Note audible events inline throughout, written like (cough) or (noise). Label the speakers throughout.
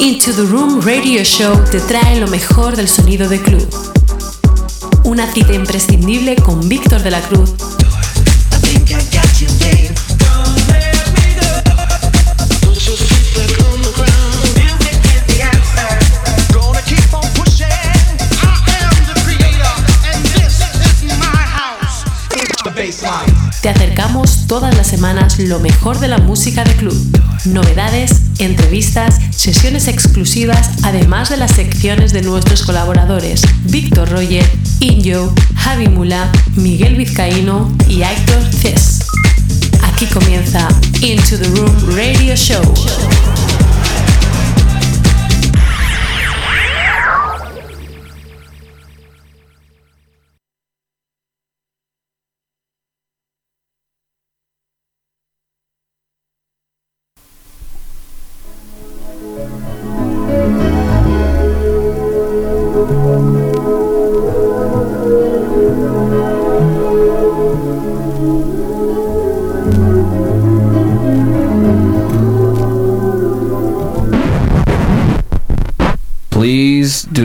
Speaker 1: Into the Room Radio Show te trae lo mejor del sonido de club. Una cita imprescindible con Víctor de la Cruz. Te acercamos todas las semanas lo mejor de la música de club, novedades, entrevistas, sesiones exclusivas, además de las secciones de nuestros colaboradores, Víctor Roger, Injo, Javi Mula, Miguel Vizcaíno y Héctor Cés. Aquí comienza Into the Room Radio Show.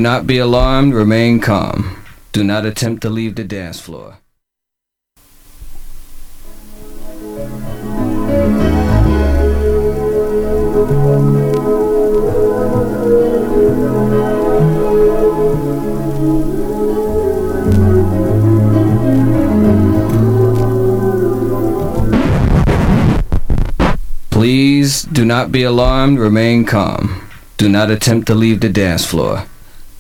Speaker 2: Not be alarmed, remain calm. Do not attempt to leave the dance floor. Please do not be alarmed, remain calm. Do not attempt to leave the dance floor.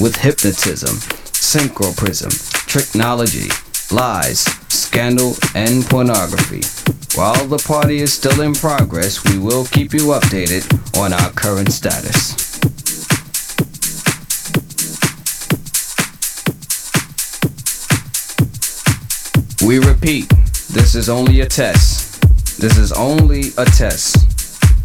Speaker 2: with hypnotism, synchroprism, technology, lies, scandal, and pornography. While the party is still in progress, we will keep you updated on our current status. We repeat, this is only a test. This is only a test.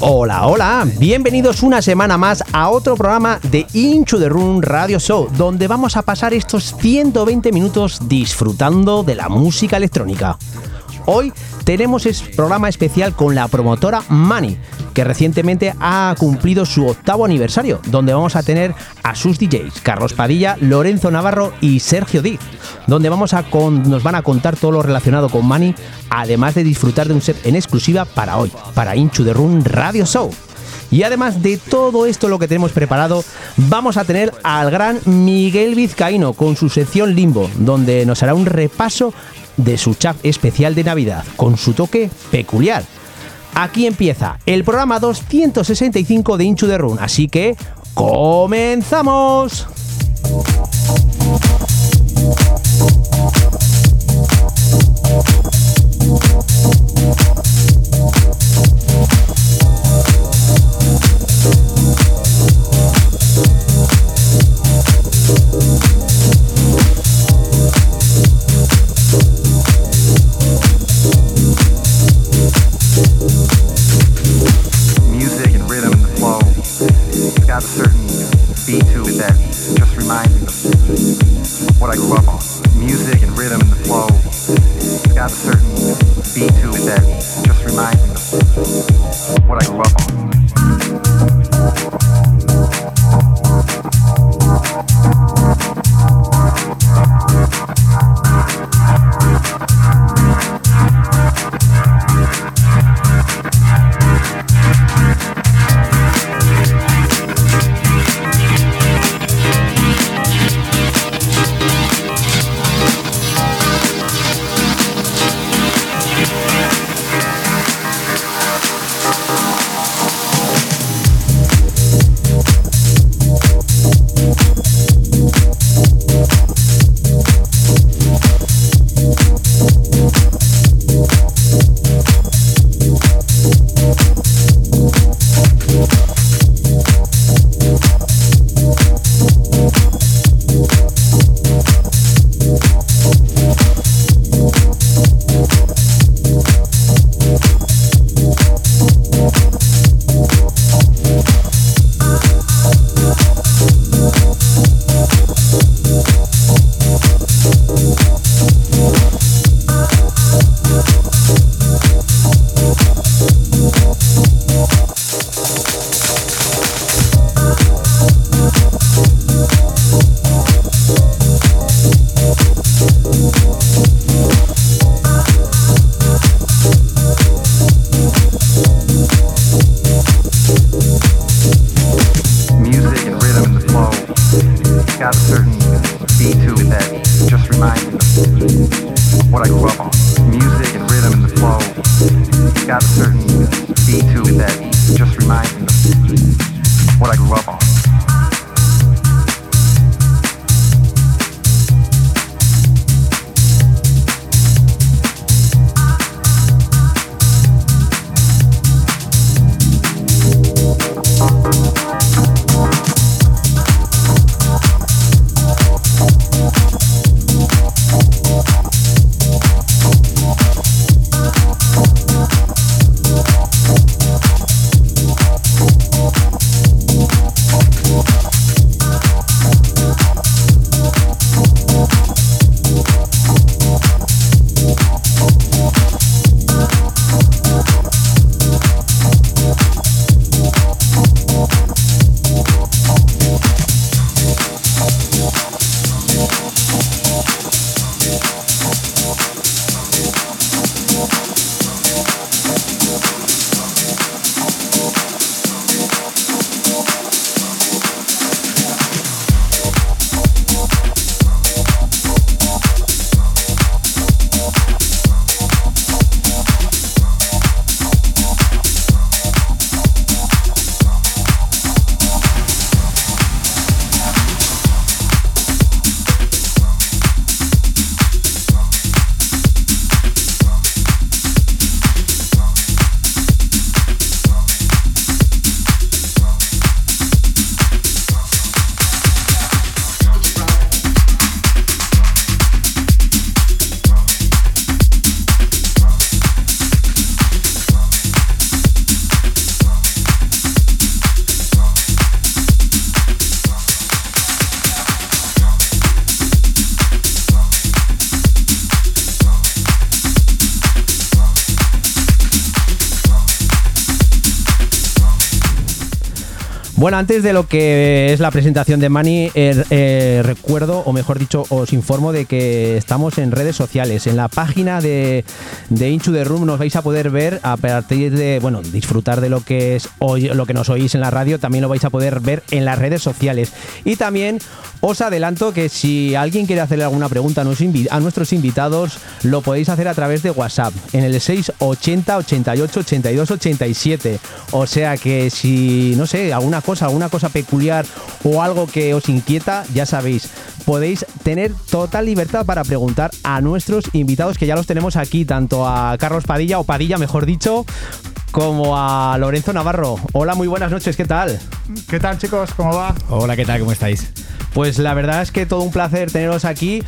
Speaker 3: Hola, hola, bienvenidos una semana más a otro programa de Into the Room Radio Show, donde vamos a pasar estos 120 minutos disfrutando de la música electrónica. Hoy tenemos el programa especial con la promotora Money, que recientemente ha cumplido su octavo aniversario, donde vamos a tener a sus DJs, Carlos Padilla, Lorenzo Navarro y Sergio Díaz, donde vamos a nos van a contar todo lo relacionado con Money, además de disfrutar de un set en exclusiva para hoy, para Inchu de Run Radio Show. Y además de todo esto lo que tenemos preparado, vamos a tener al gran Miguel Vizcaíno con su sección Limbo, donde nos hará un repaso de su chat especial de Navidad, con su toque peculiar. Aquí empieza el programa 265 de Inchu de Run, así que comenzamos. mind
Speaker 4: the, what I grew up on. Music and rhythm and the flow. It's got a certain beat to it that just reminds me of what I grew up on.
Speaker 3: Antes de lo que es la presentación de Mani, eh, eh, recuerdo, o mejor dicho, os informo de que estamos en redes sociales. En la página de, de Inchu the Room nos vais a poder ver a partir de, bueno, disfrutar de lo que es hoy, lo que nos oís en la radio, también lo vais a poder ver en las redes sociales. Y también os adelanto que si alguien quiere hacerle alguna pregunta a nuestros invitados, lo podéis hacer a través de WhatsApp en el 680 88 82 87. O sea que si, no sé, alguna cosa alguna cosa peculiar o algo que os inquieta, ya sabéis, podéis tener total libertad para preguntar a nuestros invitados que ya los tenemos aquí, tanto a Carlos Padilla o Padilla, mejor dicho, como a Lorenzo Navarro. Hola, muy buenas noches, ¿qué tal?
Speaker 5: ¿Qué tal chicos? ¿Cómo va?
Speaker 6: Hola, ¿qué tal? ¿Cómo estáis?
Speaker 3: Pues la verdad es que todo un placer teneros aquí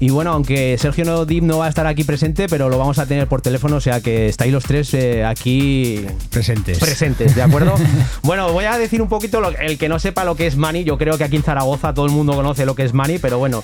Speaker 3: y bueno, aunque Sergio no, no va a estar aquí presente, pero lo vamos a tener por teléfono, o sea que estáis los tres eh, aquí
Speaker 6: presentes.
Speaker 3: Presentes, ¿de acuerdo? (laughs) bueno, voy a decir un poquito, el que no sepa lo que es Mani, yo creo que aquí en Zaragoza todo el mundo conoce lo que es Mani, pero bueno,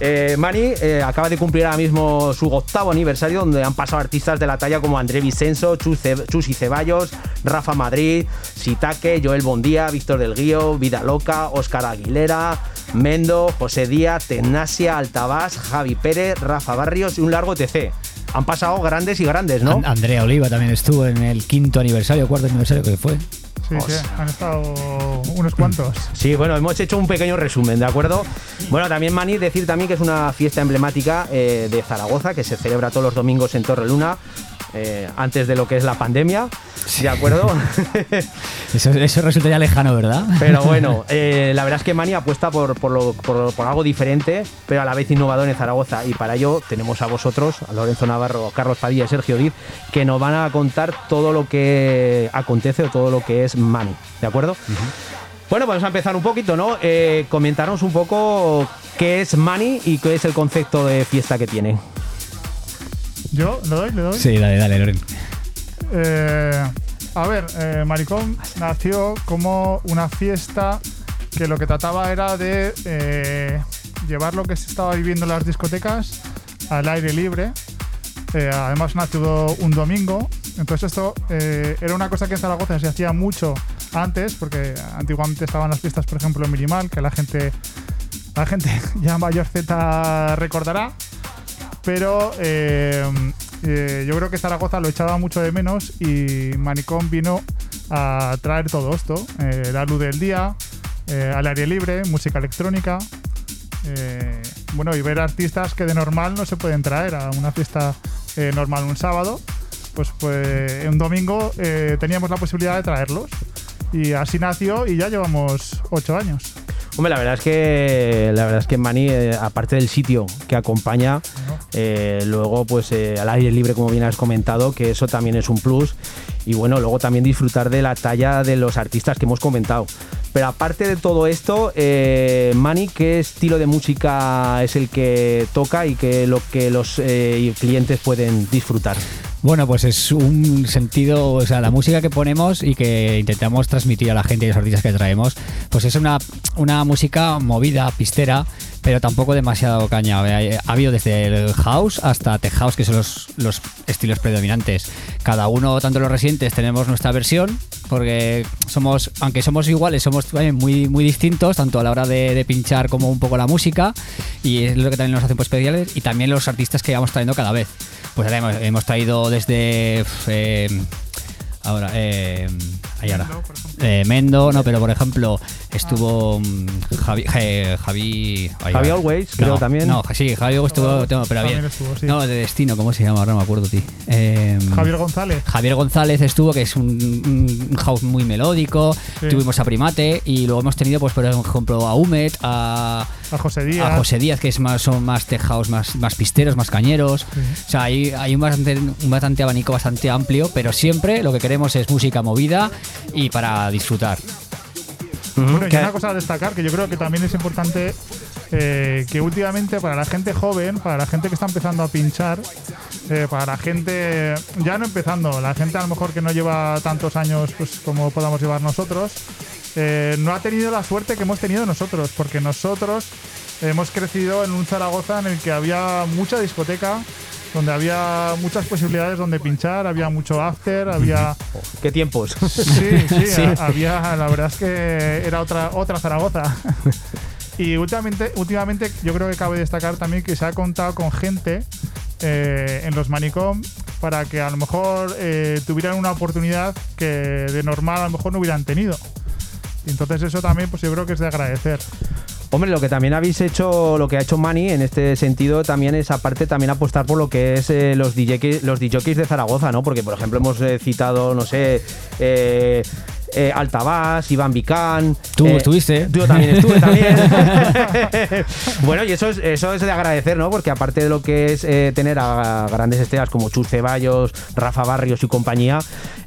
Speaker 3: eh, Mani eh, acaba de cumplir ahora mismo su octavo aniversario, donde han pasado artistas de la talla como André Vicenzo, Chus, y Ceballos, Rafa Madrid, Sitaque, Joel Bondía, Víctor del Guío, Vida Loca, Óscar Aguilera, Mendo, José Díaz, Tenasia, Altabás, Javi Pérez, Rafa Barrios y un largo TC. Han pasado grandes y grandes, ¿no?
Speaker 6: An- Andrea Oliva también estuvo en el quinto aniversario, cuarto aniversario que fue.
Speaker 5: Sí, sí, han estado unos cuantos. (clears throat)
Speaker 3: Sí, bueno, hemos hecho un pequeño resumen, ¿de acuerdo? Bueno, también Mani, decir también que es una fiesta emblemática eh, de Zaragoza que se celebra todos los domingos en Torreluna, eh, antes de lo que es la pandemia, ¿de acuerdo? (laughs)
Speaker 6: Eso, eso resulta ya lejano, ¿verdad?
Speaker 3: pero bueno, eh, la verdad es que Mani apuesta por, por, lo- por- por algo diferente, pero a la vez innovador en Zaragoza. Y para ello tenemos a vosotros, a Lorenzo Navarro, Carlos Padilla y Sergio Diz, que nos van a contar todo lo que acontece o todo lo que es Mani, ¿de acuerdo? Bueno, vamos a empezar un poquito, ¿no? Eh, comentarnos un poco qué es Mani y qué es el concepto de fiesta que tiene.
Speaker 5: ¿Yo? ¿Le doy? ¿Le doy?
Speaker 6: Sí, dale, dale, Loren.
Speaker 5: Eh, a ver, eh, Maricón nació como una fiesta que lo que trataba era de eh, llevar lo que se estaba viviendo en las discotecas al aire libre. Eh, además nació un domingo. Entonces esto era una cosa que en Zaragoza se hacía mucho antes, porque antiguamente estaban las fiestas, por ejemplo, en Minimal, que la gente, la gente (laughs) ya mayor Z recordará pero eh, eh, yo creo que Zaragoza lo echaba mucho de menos y Manicón vino a traer todo esto, eh, la luz del día, eh, al aire libre, música electrónica, bueno, y ver artistas que de normal no se pueden traer a una fiesta normal un sábado, pues, pues un domingo teníamos la posibilidad de traerlos. Y así nació y ya llevamos ocho años.
Speaker 3: Hombre, la verdad es que la verdad es que Mani, eh, aparte del sitio que acompaña, eh, luego pues eh, al aire libre, como bien has comentado, que eso también es un plus. Y bueno, luego también disfrutar de la talla de los artistas que hemos comentado. Pero aparte de todo esto, Mani, ¿qué estilo de música es el que toca y que lo que los clientes pueden disfrutar?
Speaker 6: Bueno, pues es un sentido, o sea, la música que ponemos y que intentamos transmitir a la gente y a los artistas que traemos, pues es una, una música movida, pistera, pero tampoco demasiado caña. Ha ha habido desde el house hasta tech house, que son los, los estilos predominantes. Cada uno, tanto los residentes, tenemos nuestra versión, porque somos, aunque somos iguales, somos también muy, muy distintos, tanto a la hora de, pinchar como un poco la música, y es lo que también nos hace pues, especiales, y también los artistas que vamos trayendo cada vez. Pues hemos, hemos traído desde. eh, ahora, eh, ahí ahora. Eh, Mendo, no, pero por ejemplo, estuvo mm, Javi. eh, Javi, ahí
Speaker 3: Javi
Speaker 6: va.
Speaker 3: Always, creo
Speaker 6: No,
Speaker 3: también.
Speaker 6: No, sí, Javi Always estuvo. No, pero bien.
Speaker 5: estuvo, sí.
Speaker 6: No, de destino, ¿cómo se llama? Ahora no me acuerdo, tío. Eh,
Speaker 5: Javier González.
Speaker 6: Javier González estuvo, que es un, un house muy melódico.
Speaker 5: Sí.
Speaker 6: Tuvimos a Primate y luego hemos tenido, pues por ejemplo, a Humet, a,
Speaker 5: A José Díaz.
Speaker 6: a José Díaz, que es más, son más house, más, más pisteros, más cañeros. O sea, hay, hay un, bastante, un bastante abanico bastante amplio, pero siempre lo que queremos es música movida y para disfrutar.
Speaker 5: Bueno, y una cosa a destacar que yo creo que también es importante eh, que últimamente para la gente joven, para la gente que está empezando a pinchar, eh, para la gente ya no empezando, la gente a lo mejor que no lleva tantos años pues como podamos llevar nosotros, eh, no ha tenido la suerte que hemos tenido nosotros, porque nosotros hemos crecido en un Zaragoza en el que había mucha discoteca, donde había muchas posibilidades donde pinchar, había mucho after, había
Speaker 3: ¿Qué tiempos? (laughs)
Speaker 5: Sí, sí, (laughs)
Speaker 6: Sí.
Speaker 5: ha- había, la verdad es que era otra, otra Zaragoza. (laughs) y últimamente, últimamente yo creo que cabe destacar también que se ha contado con gente eh, en los manicom para que a lo mejor eh, tuvieran una oportunidad que de normal a lo mejor no hubieran tenido. Entonces eso también pues yo creo que es de agradecer.
Speaker 3: Hombre, lo que también habéis hecho, lo que ha hecho Mani en este sentido también es aparte también apostar por lo que es eh, los DJs, los DJs de Zaragoza, ¿no? Porque por ejemplo hemos eh, citado, no sé, eh, eh, Altabás, Iván Vicán.
Speaker 6: Tú
Speaker 3: eh,
Speaker 6: estuviste.
Speaker 3: Yo también estuve también. (laughs) (laughs) bueno, y eso es, eso es de agradecer, ¿no? Porque aparte de lo que es eh, tener a grandes estrellas como Chus Ceballos, Rafa Barrios y compañía,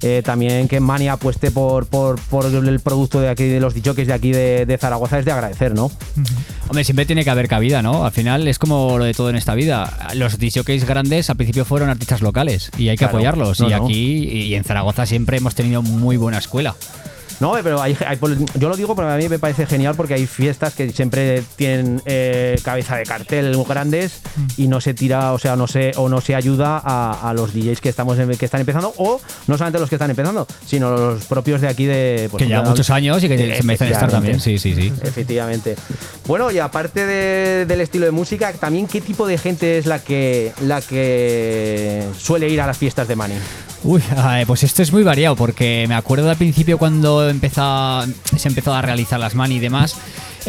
Speaker 3: eh, también que Mani apueste por, por, por el producto de aquí, de los DJs de aquí de, de Zaragoza es de agradecer, ¿no?
Speaker 6: Hombre, siempre tiene que haber cabida, ¿no? Al final es como lo de todo en esta vida. Los DJs grandes al principio fueron artistas locales y hay que
Speaker 3: Claro.
Speaker 6: apoyarlos.
Speaker 3: No,
Speaker 6: y
Speaker 3: no.
Speaker 6: aquí y en Zaragoza siempre hemos tenido muy buena escuela.
Speaker 3: No, pero hay, hay- yo lo digo porque a mí me parece genial porque hay fiestas que siempre tienen eh, cabeza de cartel grandes y no se tira, o sea, no se o no se ayuda a, a los DJs que estamos en- que están empezando o no solamente los que están empezando, sino los propios de aquí de pues,
Speaker 6: que llevan
Speaker 3: ya-
Speaker 6: muchos años y que se merecen estar también. Sí, sí, sí.
Speaker 3: Efectivamente. Bueno, y aparte de- del estilo de música, también qué tipo de gente es la que la que suele ir a las fiestas de Mani.
Speaker 6: Uy, pues esto es muy variado porque me acuerdo al principio cuando empezó, se empezó a realizar las mani y demás.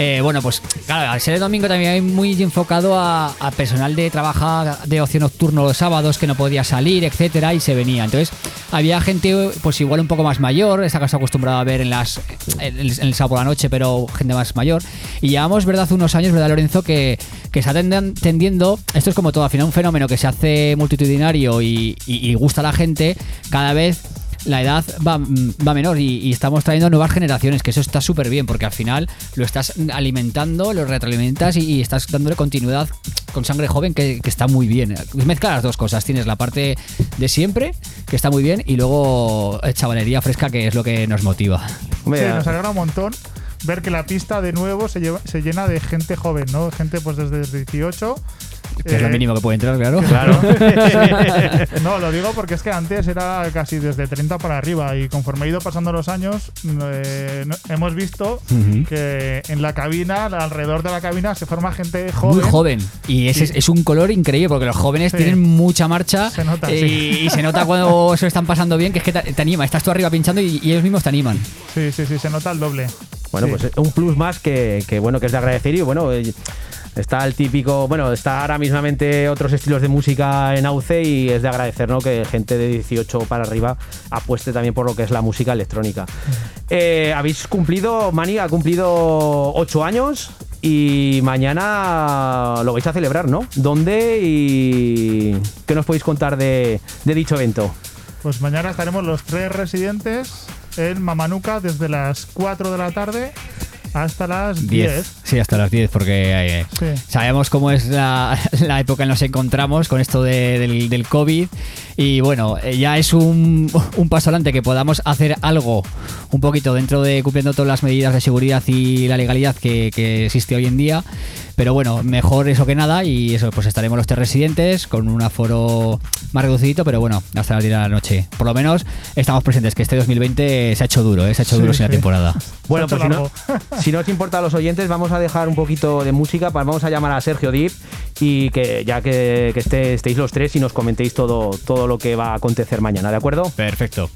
Speaker 6: Eh, bueno, pues claro, al ser el domingo también hay muy enfocado a, a personal de trabaja de ocio nocturno los sábados que no podía salir, etcétera, y se venía. Entonces había gente, pues igual un poco más mayor, que está acostumbrada a ver en las en el, sábado por la noche, pero gente más mayor. Y llevamos, verdad, unos años, verdad, Lorenzo, que, que está tendiendo. Esto es como todo, al final un fenómeno que se hace multitudinario y, y- y gusta a la gente, cada vez la edad va, mm, va menor y, y estamos trayendo nuevas generaciones, que eso está súper bien, porque al final lo estás alimentando, lo retroalimentas y, y estás dándole continuidad con sangre joven, que, que está muy bien. Mezcla las dos cosas, tienes la parte de siempre, que está muy bien, y luego eh, chavalería fresca, que es lo que nos motiva.
Speaker 5: Sí, nos alegra un montón ver que la pista de nuevo se, lleva- se llena de gente joven, ¿no? Gente pues desde 18.
Speaker 6: Que es lo
Speaker 5: eh,
Speaker 6: mínimo que puede entrar, claro.
Speaker 3: Claro. (laughs)
Speaker 5: No, lo digo porque es que antes era casi desde 30 para arriba y conforme ha ido pasando los años eh, no- hemos visto que en la cabina, alrededor de la cabina, se forma gente joven.
Speaker 6: Muy joven. Y es, es un color increíble porque los jóvenes
Speaker 5: Sí.
Speaker 6: tienen mucha marcha.
Speaker 5: Se nota,
Speaker 6: eh,
Speaker 5: sí.
Speaker 6: Y se nota cuando (laughs) se lo están pasando bien, que es que te, te anima. Estás tú arriba pinchando y, y ellos mismos te animan.
Speaker 5: Sí, sí, sí, se nota el doble.
Speaker 3: Bueno,
Speaker 5: Sí.
Speaker 3: pues un plus más que, que, bueno que es de agradecer y bueno eh, está el típico, bueno, está ahora mismamente otros estilos de música en auce y es de agradecer, ¿no? Que gente de 18 para arriba apueste también por lo que es la música electrónica. Eh, habéis cumplido, Mani ha cumplido 8 años y mañana lo vais a celebrar, ¿no? ¿Dónde y qué nos podéis contar de, de dicho evento?
Speaker 5: Pues mañana estaremos los tres residentes en Mamanuca desde las 4 de la tarde hasta las 10.
Speaker 6: Sí, hasta las 10, porque eh,
Speaker 5: Sí.
Speaker 6: sabemos cómo es la, (laughs) la época en la que nos encontramos con esto de- del, del COVID. Y bueno, eh, ya es un, un paso adelante que podamos hacer algo un poquito dentro de cumpliendo todas las medidas de seguridad y la legalidad que, que existe hoy en día. Pero bueno, mejor eso que nada. Y eso, pues estaremos los tres residentes con un aforo más reducido, pero bueno, hasta las 10 de la noche. Por lo menos estamos presentes, que este 2020 se ha hecho duro, ¿eh? se ha hecho
Speaker 5: Sí,
Speaker 6: duro sin la temporada.
Speaker 3: Bueno,
Speaker 5: Se ha
Speaker 3: pues si
Speaker 5: hecho
Speaker 3: no, si no os importa a los oyentes, vamos a dejar un poquito de música. Vamos a llamar a Sergio Dip y que ya que, que esté- estéis los tres y nos comentéis todo, todo lo que va a acontecer mañana, ¿de acuerdo?
Speaker 6: Perfecto.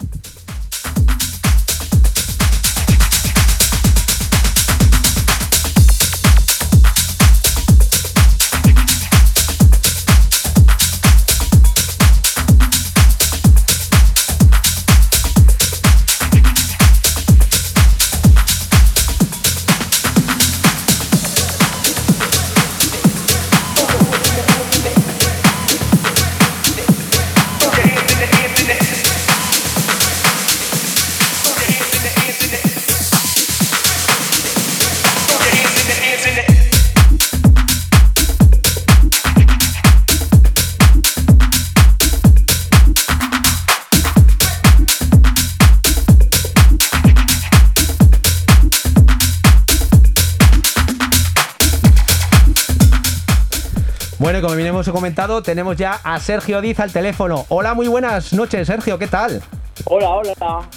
Speaker 3: Tenemos ya a Sergio Diz al teléfono. Hola, muy buenas noches, Sergio, ¿qué tal?
Speaker 7: Hola, hola,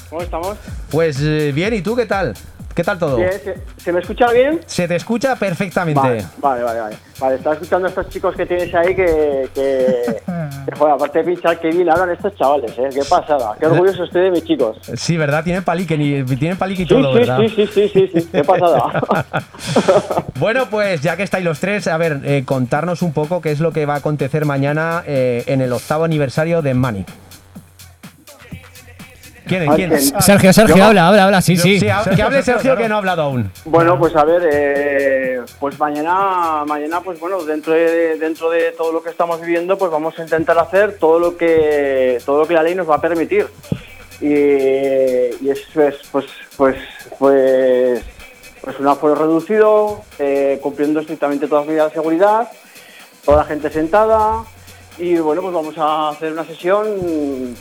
Speaker 7: ¿cómo estamos?
Speaker 3: Pues eh, bien, ¿y tú qué tal? ¿Qué tal todo?
Speaker 7: Bien, ¿se, me escucha bien?
Speaker 3: Se te escucha perfectamente.
Speaker 7: Vale, vale, vale, vale. Vale, estaba escuchando a estos chicos que tienes ahí que, que, que, joder, aparte de pinchar, que bien hablan estos chavales, ¿eh? Qué pasada, qué orgulloso estoy de mis chicos.
Speaker 3: Sí, ¿verdad? Tienen palique, ni, tienen palique y
Speaker 7: Sí,
Speaker 3: todo,
Speaker 7: sí,
Speaker 3: ¿verdad?
Speaker 7: sí, sí, sí, sí, sí, qué pasada. (laughs)
Speaker 3: Bueno, pues ya que estáis los tres, a ver, eh, contarnos un poco qué es lo que va a acontecer mañana eh, en el octavo aniversario de Manic. ¿Quién? ¿Quién?
Speaker 7: ¿quién?
Speaker 6: Sergio, Sergio,
Speaker 7: Yo-
Speaker 6: habla, habla, habla, sí, sí.
Speaker 3: Que hable Sergio que no ha hablado aún.
Speaker 7: Bueno, pues a ver, eh, pues mañana, mañana, pues bueno, dentro de, dentro de todo lo que estamos viviendo, pues vamos a intentar hacer todo lo que, todo lo que la ley nos va a permitir. Y, y es, pues, pues, pues, pues, pues un aforo reducido, eh, cumpliendo estrictamente todas las medidas de seguridad, toda la gente sentada, Y bueno, pues vamos a hacer una sesión,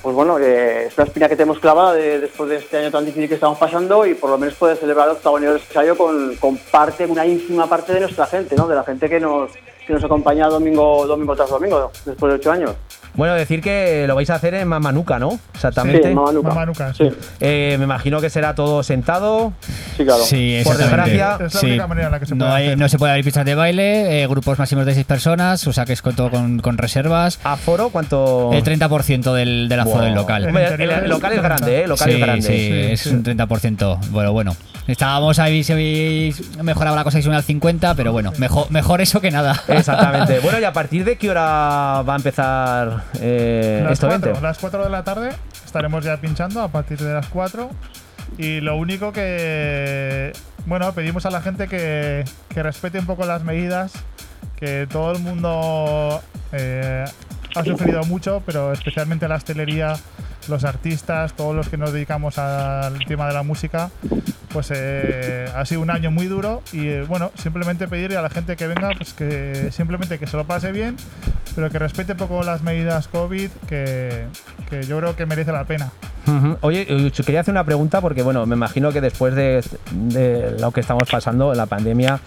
Speaker 7: pues bueno, es una espina que tenemos clavada de- después de este año tan difícil que estamos pasando y por lo menos poder celebrar el octavo aniversario con, con parte, una ínfima parte de nuestra gente, ¿no? De la gente que nos, que nos acompaña domingo, domingo tras domingo, después de ocho años.
Speaker 3: Bueno, decir que lo vais a hacer en Mamanuca, ¿no? Exactamente.
Speaker 7: Sí, Mamanuca.
Speaker 5: Mamanuca,
Speaker 7: Sí,
Speaker 3: Eh, me imagino que será todo sentado.
Speaker 7: sí, claro.
Speaker 6: Sí,
Speaker 3: Por desgracia,
Speaker 5: Es la
Speaker 6: Sí.
Speaker 5: única manera en la que se
Speaker 6: no,
Speaker 5: puede
Speaker 6: hay-
Speaker 5: hacer.
Speaker 6: no se puede abrir pistas de baile, eh, grupos máximos de seis personas, o sea que es con, todo con, con reservas.
Speaker 3: ¿Aforo cuánto?
Speaker 6: El 30% del, del aforo
Speaker 3: Wow.
Speaker 6: del local.
Speaker 3: El, local es grande, ¿eh? El local
Speaker 6: sí,
Speaker 3: es grande.
Speaker 6: sí,
Speaker 5: Sí,
Speaker 6: es un 30%. Bueno, bueno. Estábamos ahí, si habéis mejorado la cosa y se une al 50, pero bueno, mejor, mejor eso que nada.
Speaker 3: Exactamente. (laughs) Bueno, ¿y a partir de qué hora va a empezar eh,
Speaker 5: Las
Speaker 3: esto
Speaker 5: 4,
Speaker 3: 20?
Speaker 5: las 4 de la tarde estaremos ya pinchando a partir de las 4. Y lo único que, bueno, pedimos a la gente que, que respete un poco las medidas, que todo el mundo eh, ha sufrido mucho, pero especialmente la hostelería, los artistas, todos los que nos dedicamos al tema de la música, pues eh, ha sido un año muy duro y eh, bueno, simplemente pedirle a la gente que venga, pues que simplemente que se lo pase bien, pero que respete un poco las medidas COVID, que, que yo creo que merece la pena.
Speaker 3: Ujú. Oye, eh, quería hacer una pregunta porque, bueno, me imagino que después de, de lo que estamos pasando la pandemia,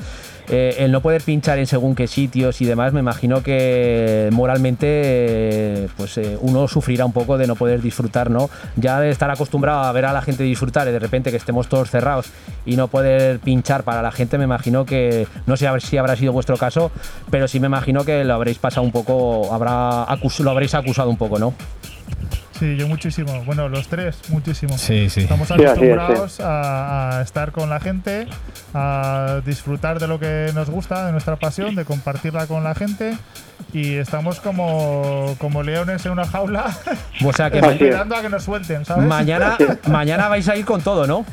Speaker 3: eh, el no poder pinchar en según qué sitios y demás, me imagino que moralmente eh, pues eh, uno sufrirá un poco de no poder disfrutar, ¿no? Ya de estar acostumbrado a ver a la gente disfrutar y de repente que estemos todos cerrados y no poder pinchar para la gente, me imagino que, no sé si habrá sido vuestro caso, pero sí me imagino que lo habréis pasado un poco, habrá lo habréis acusado un poco, ¿no?
Speaker 5: Sí, yo muchísimo. Bueno, los tres, muchísimo.
Speaker 6: Sí, sí.
Speaker 5: Estamos
Speaker 7: Sí, así es,
Speaker 5: acostumbrados a, a estar con la gente, a disfrutar de lo que nos gusta, de nuestra pasión, de compartirla con la gente. Y estamos como, como leones en una jaula,
Speaker 3: O sea que (laughs)
Speaker 5: esperando a que nos suelten, ¿sabes?
Speaker 3: Mañana, mañana vais a ir con todo, ¿no?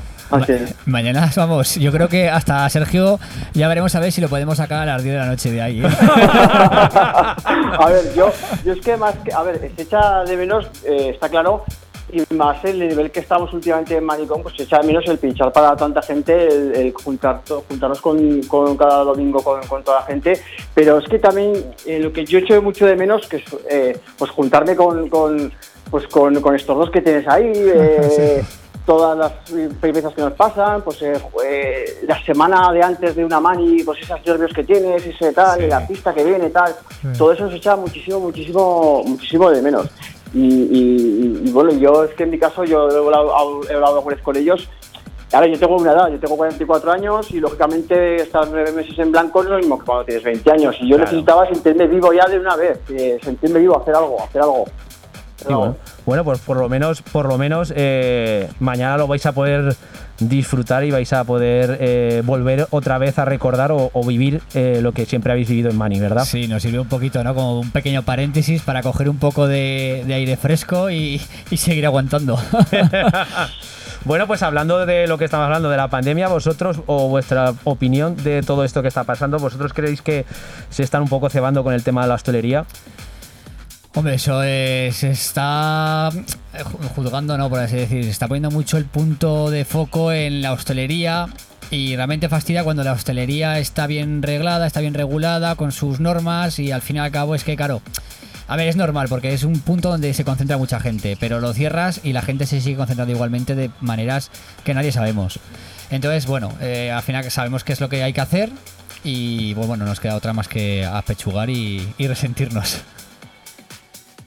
Speaker 7: Así es.
Speaker 6: Mañana (laughs) vamos, yo creo que hasta Sergio ya veremos a ver si lo podemos sacar a las 10 de la noche de ahí. ¿eh? (laughs)
Speaker 7: a ver, yo, yo es que más que, a ver, se echa de menos, eh, está claro, y más el nivel que estamos últimamente en Manicom, pues se echa de menos el pinchar para tanta gente, el, el juntar, juntarnos con, con cada domingo con, con toda la gente, pero es que también eh, lo que yo echo mucho de menos, que es eh, pues juntarme con, con, pues con, con estos dos que tienes ahí, (laughs) eh, todas las peripecias que nos pasan, pues eh, la semana de antes de una mani, pues esos nervios que tienes, ese tal, el artista que viene, tal,
Speaker 5: Sí.
Speaker 7: todo eso se echa muchísimo, muchísimo, muchísimo de menos. Y, y- y, bueno, yo es que en mi caso yo he hablado, he hablado con ellos. Ahora yo tengo una edad, yo tengo 44 años y lógicamente estar nueve meses en blanco no es lo mismo que cuando tienes 20 años. Y yo
Speaker 3: Claro.
Speaker 7: necesitaba sentirme vivo ya de una vez, eh, sentirme vivo, hacer algo, hacer algo.
Speaker 3: Y bueno, bueno, pues por lo menos, por lo menos eh, mañana lo vais a poder disfrutar y vais a poder eh, volver otra vez a recordar o, o vivir eh, lo que siempre habéis vivido en Mani, ¿verdad?
Speaker 6: Sí, nos sirve un poquito, ¿no? Como un pequeño paréntesis para coger un poco de, de aire fresco y, y seguir aguantando. (laughs) (laughs)
Speaker 3: Bueno, pues hablando de lo que estamos hablando de la pandemia, vosotros o vuestra opinión de todo esto que está pasando, ¿vosotros creéis que se están un poco cebando con el tema de la hostelería?
Speaker 6: Hombre, eso es, se está eh, ju- juzgando, ¿no? Por así decir, se está poniendo mucho el punto de foco en la hostelería y realmente fastidia cuando la hostelería está bien reglada, está bien regulada, con sus normas y al fin y al cabo es que, claro, a ver, es normal porque es un punto donde se concentra mucha gente, pero lo cierras y la gente se sigue concentrando igualmente de maneras que nadie sabemos. Entonces, bueno, eh, al final sabemos qué es lo que hay que hacer y bueno, nos queda otra más que apechugar y, y resentirnos.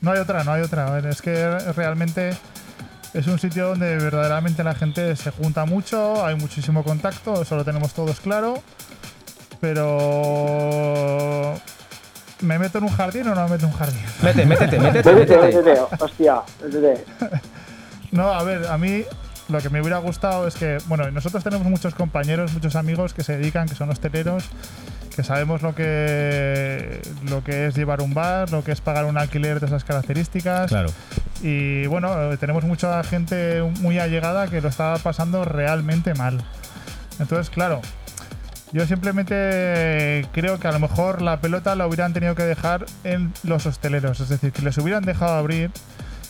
Speaker 5: No hay otra, no hay otra. A ver, es que realmente es un sitio donde verdaderamente la gente se junta mucho, hay muchísimo contacto, eso lo tenemos todos claro. Pero. ¿Me meto en un jardín o no me meto en un jardín?
Speaker 3: Mete, (laughs) métete, métete,
Speaker 7: Métete,
Speaker 3: métete.
Speaker 7: métete, hostia, métete. (laughs)
Speaker 5: No, a ver, a mí lo que me hubiera gustado es que, bueno, nosotros tenemos muchos compañeros, muchos amigos que se dedican, que son hosteleros, que sabemos lo que, lo que es llevar un bar, lo que es pagar un alquiler de esas características.
Speaker 6: Claro.
Speaker 5: Y bueno, tenemos mucha gente muy allegada que lo estaba pasando realmente mal. Entonces, claro, yo simplemente creo que a lo mejor la pelota la hubieran tenido que dejar en los hosteleros. Es decir, que les hubieran dejado abrir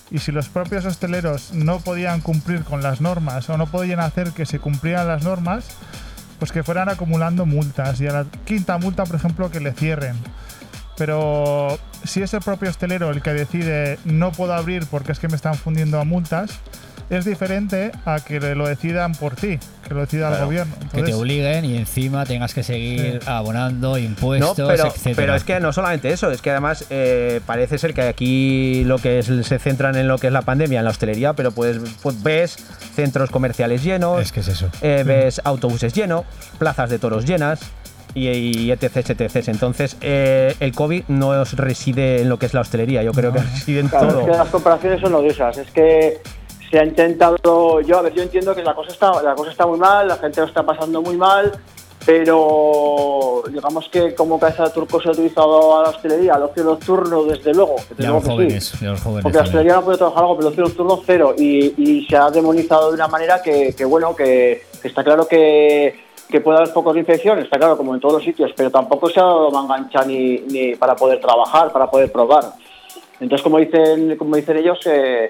Speaker 5: y si los propios hosteleros no podían cumplir con las normas o no podían hacer que se cumplieran las normas, pues que fueran acumulando multas y a la quinta multa, por ejemplo, que le cierren. Pero si es el propio hostelero el que decide no puedo abrir porque es que me están fundiendo a multas, es diferente a que lo decidan por ti, que lo decida el gobierno.
Speaker 6: que te obliguen y encima tengas que seguir abonando
Speaker 3: No,
Speaker 6: impuestos,
Speaker 3: pero,
Speaker 6: etcétera.
Speaker 3: pero es que no solamente eso, es que además eh, parece ser que aquí lo que es, se centran en lo que es la pandemia, en la hostelería, pero pues, pues ves centros comerciales llenos,
Speaker 6: Es que es eso.
Speaker 3: eh, ves autobuses llenos, plazas de toros llenas y, y etc, etc. Entonces, eh, el COVID no os reside en lo que es la hostelería, yo creo que reside en
Speaker 7: Claro,
Speaker 3: todo.
Speaker 7: es que las comparaciones son odiosas. Es que se ha intentado. Yo, a ver, yo entiendo que la cosa está, la cosa está muy mal, la gente lo está pasando muy mal, pero digamos que como Casa Turco se ha utilizado a la hostelería, al ocio nocturno, desde luego. desde
Speaker 6: Ya
Speaker 7: luego
Speaker 6: los
Speaker 7: que sí.
Speaker 6: jóvenes, ya los jóvenes.
Speaker 7: Porque la hostelería no puede trabajar algo, pero el ocio nocturno cero. Y, y se ha demonizado de una manera que, que, bueno, que, que está claro que, que puede haber focos de infección, está claro, como en todos los sitios, pero tampoco se ha dado mangancha ni, ni para poder trabajar, para poder probar. Entonces, como dicen, como dicen ellos, eh,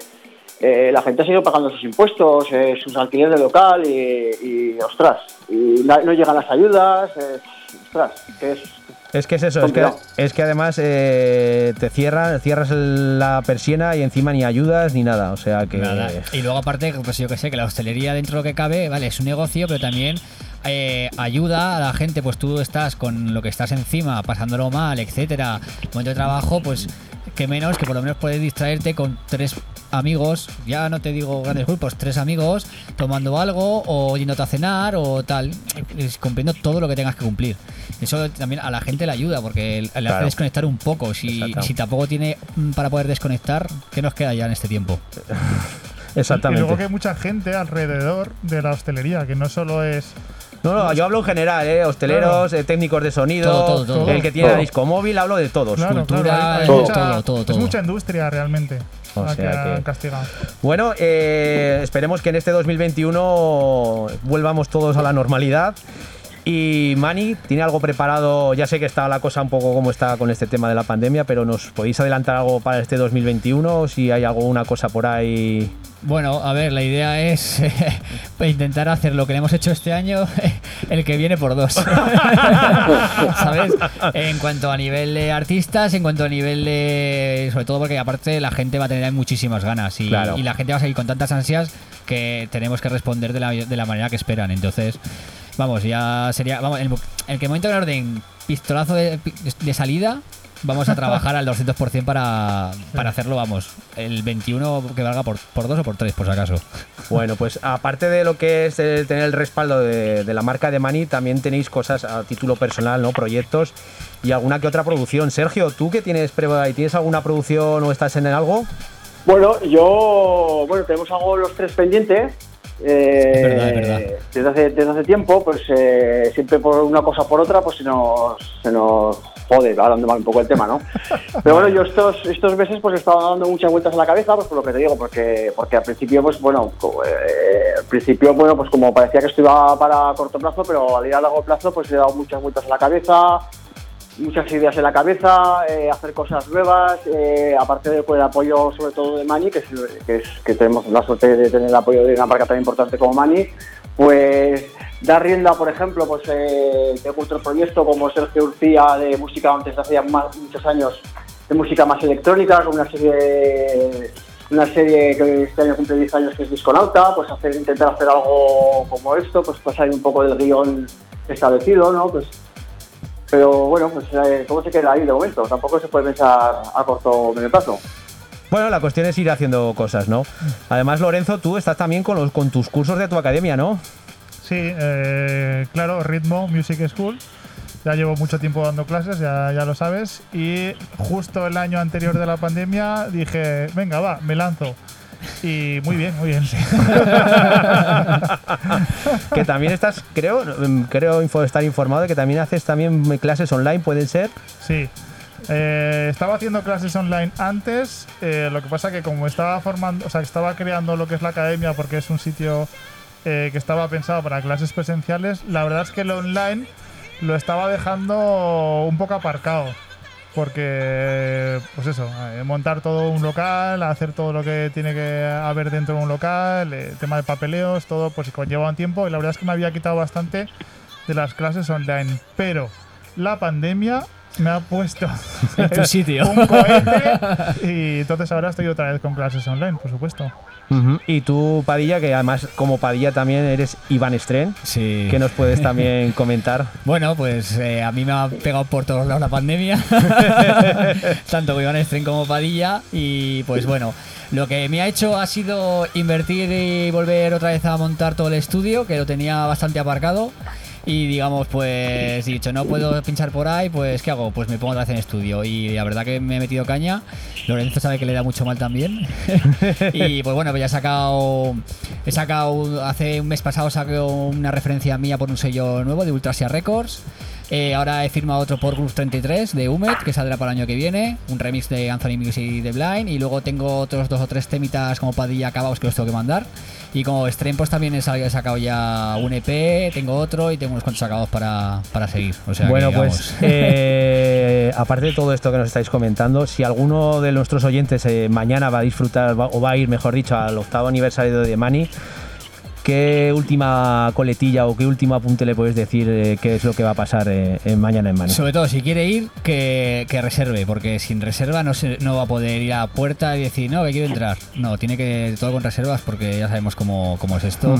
Speaker 7: eh, la gente ha seguido pagando sus impuestos, eh, sus alquileres de local y, y, ostras, y no llegan las ayudas, eh, ostras, que es
Speaker 3: Es que es eso, es que, es que además eh, te cierran, cierras la persiana y encima ni ayudas ni nada, o sea que...
Speaker 6: Nada. Y luego aparte, pues yo que sé, que la hostelería dentro de lo que cabe, vale, es un negocio, pero también eh, ayuda a la gente, pues tú estás con lo que estás encima, pasándolo mal, etcétera, momento de trabajo, pues que menos que por lo menos puedes distraerte con tres amigos, ya no te digo grandes grupos, tres amigos, tomando algo o yéndote a cenar o tal, es cumpliendo todo lo que tengas que cumplir. Eso también a la gente le ayuda porque le hace desconectar un poco. Si, si tampoco tiene mm, para poder desconectar, ¿qué nos queda ya en este tiempo? (laughs)
Speaker 5: y
Speaker 3: Exactamente.
Speaker 5: luego que hay mucha gente alrededor de la hostelería, que no solo es
Speaker 3: No, no, yo hablo en general, ¿eh? hosteleros, eh, técnicos de sonido,
Speaker 6: Todo, todo, todo.
Speaker 3: el que tiene
Speaker 7: Todo.
Speaker 3: el disco móvil, hablo de todos.
Speaker 5: Claro,
Speaker 6: cultura,
Speaker 5: claro, hay, hay
Speaker 6: todo,
Speaker 5: mucha,
Speaker 6: todo, todo, todo.
Speaker 5: Es mucha industria realmente
Speaker 3: O
Speaker 5: la
Speaker 3: sea que-. Bueno, eh, esperemos que en este 2021 volvamos todos a la normalidad. Y Mani, ¿tiene algo preparado? Ya sé que está la cosa un poco como está con este tema de la pandemia, pero ¿nos podéis adelantar algo para este 2021? Si hay alguna cosa por ahí.
Speaker 6: Bueno, a ver, la idea es eh, (laughs) intentar hacer lo que le hemos hecho este año, (laughs) el que viene por dos. (laughs) ¿Sabes? En cuanto a nivel de artistas, en cuanto a nivel de. Sobre todo porque, aparte, la gente va a tener muchísimas ganas y,
Speaker 3: Claro.
Speaker 6: y la gente va a seguir con tantas ansias que tenemos que responder de la, de la manera que esperan. Entonces, vamos, ya sería. Vamos, el, el que momento de orden, pistolazo de, de salida. Vamos a trabajar al 200% para, para hacerlo, vamos, el 21 que valga por, por dos o por tres, por si acaso.
Speaker 3: Bueno, pues aparte de lo que es el tener el respaldo de, de la marca de Mani, también tenéis cosas a título personal, ¿no? Proyectos y alguna que otra producción. Sergio, ¿tú qué tienes prueba y tienes alguna producción o estás en algo?
Speaker 7: Bueno, yo, bueno, tenemos algo los tres pendientes. Eh,
Speaker 6: Es verdad, es verdad.
Speaker 7: Desde hace, desde hace tiempo, pues eh, siempre por una cosa o por otra, pues se nos, se nos jode, hablando mal un poco el tema, ¿no? (laughs) Pero bueno, yo estos, estos meses pues he estado dando muchas vueltas a la cabeza, pues por lo que te digo, porque, porque al principio, pues bueno, eh, al principio, bueno, pues como parecía que esto iba para corto plazo, pero al ir a largo plazo, pues le he dado muchas vueltas a la cabeza, muchas ideas en la cabeza, eh, hacer cosas nuevas, eh, aparte del el apoyo sobre todo de Mani, que, es, que, tenemos la suerte de tener el apoyo de una marca tan importante como Mani, pues dar rienda, por ejemplo, pues eh, tengo otro proyecto como Sergio Urcía de música antes de más- muchos años de música más electrónica, con una serie una serie que este año cumple 10 años que es Disconauta, pues hacer, intentar hacer algo como esto, pues pasar un poco del guion establecido, ¿no? Pues pero bueno, pues eh, todo se queda ahí de momento. Tampoco se puede pensar a corto o medio plazo.
Speaker 3: Bueno, la cuestión es ir haciendo cosas, ¿no? Además, Lorenzo, tú estás también con, los, con tus cursos de tu academia, ¿no?
Speaker 5: Sí, eh, claro, Ritmo Music School. Ya llevo mucho tiempo dando clases, ya, ya lo sabes. Y justo el año anterior de la pandemia dije, venga, va, me lanzo. Y muy bien, muy bien, sí. (laughs)
Speaker 3: que también estás, creo, mm, creo estar informado de que también haces también clases online, ¿pueden ser?
Speaker 5: Sí. Eh, estaba haciendo clases online antes, eh, lo que pasa que como estaba formando, o sea, estaba creando lo que es la academia porque es un sitio eh, que estaba pensado para clases presenciales, la verdad es que lo online lo estaba dejando un poco aparcado. Porque, pues eso, eh, montar todo un local, hacer todo lo que tiene que haber dentro de un local, eh, tema de papeleos, todo, pues conlleva un tiempo. Y la verdad es que me había quitado bastante de las clases online. Pero la pandemia me ha puesto (laughs)
Speaker 6: En tu sitio.
Speaker 5: un cohete y entonces ahora estoy otra vez con clases online, por supuesto.
Speaker 3: Y tú, Padilla, que además como Padilla también eres Iván Estren,
Speaker 6: Sí.
Speaker 3: ¿qué nos puedes también (laughs) comentar?
Speaker 6: Bueno, pues eh, a mí me ha pegado por todos lados la pandemia, (laughs) tanto Iván Estren como Padilla, y pues bueno, lo que me ha hecho ha sido invertir y volver otra vez a montar todo el estudio, que lo tenía bastante aparcado, y digamos, pues he dicho, no puedo pinchar por ahí, pues ¿qué hago? Pues me pongo otra vez en estudio, y la verdad que me he metido caña, Lorenzo sabe que le da mucho mal también, (laughs) y pues bueno, pues ya he sacado, he sacado, hace un mes pasado saqué una referencia mía por un sello nuevo de Ultrasia Records. Eh, ahora he firmado otro por Group 33 de Humet, que saldrá para el año que viene. Un remix de Anthony Music y de Blind. Y luego tengo otros dos o tres temitas como Padilla acabados que los tengo que mandar. Y como Stream, pues también he sacado ya un EP, tengo otro y tengo unos cuantos sacados para, para seguir. O sea,
Speaker 3: bueno, pues eh, (laughs) aparte de todo esto que nos estáis comentando, si alguno de nuestros oyentes eh, mañana va a disfrutar o va a ir, mejor dicho, al octavo aniversario de Mani, ¿qué última coletilla o qué último apunte le puedes decir eh, qué es lo que va a pasar eh, en mañana en Mani?
Speaker 6: Sobre todo, si quiere ir, que, que reserve, porque sin reserva no, se, no va a poder ir a puerta y decir, no, que quiero entrar. No, tiene que todo con reservas porque ya sabemos cómo, cómo es esto.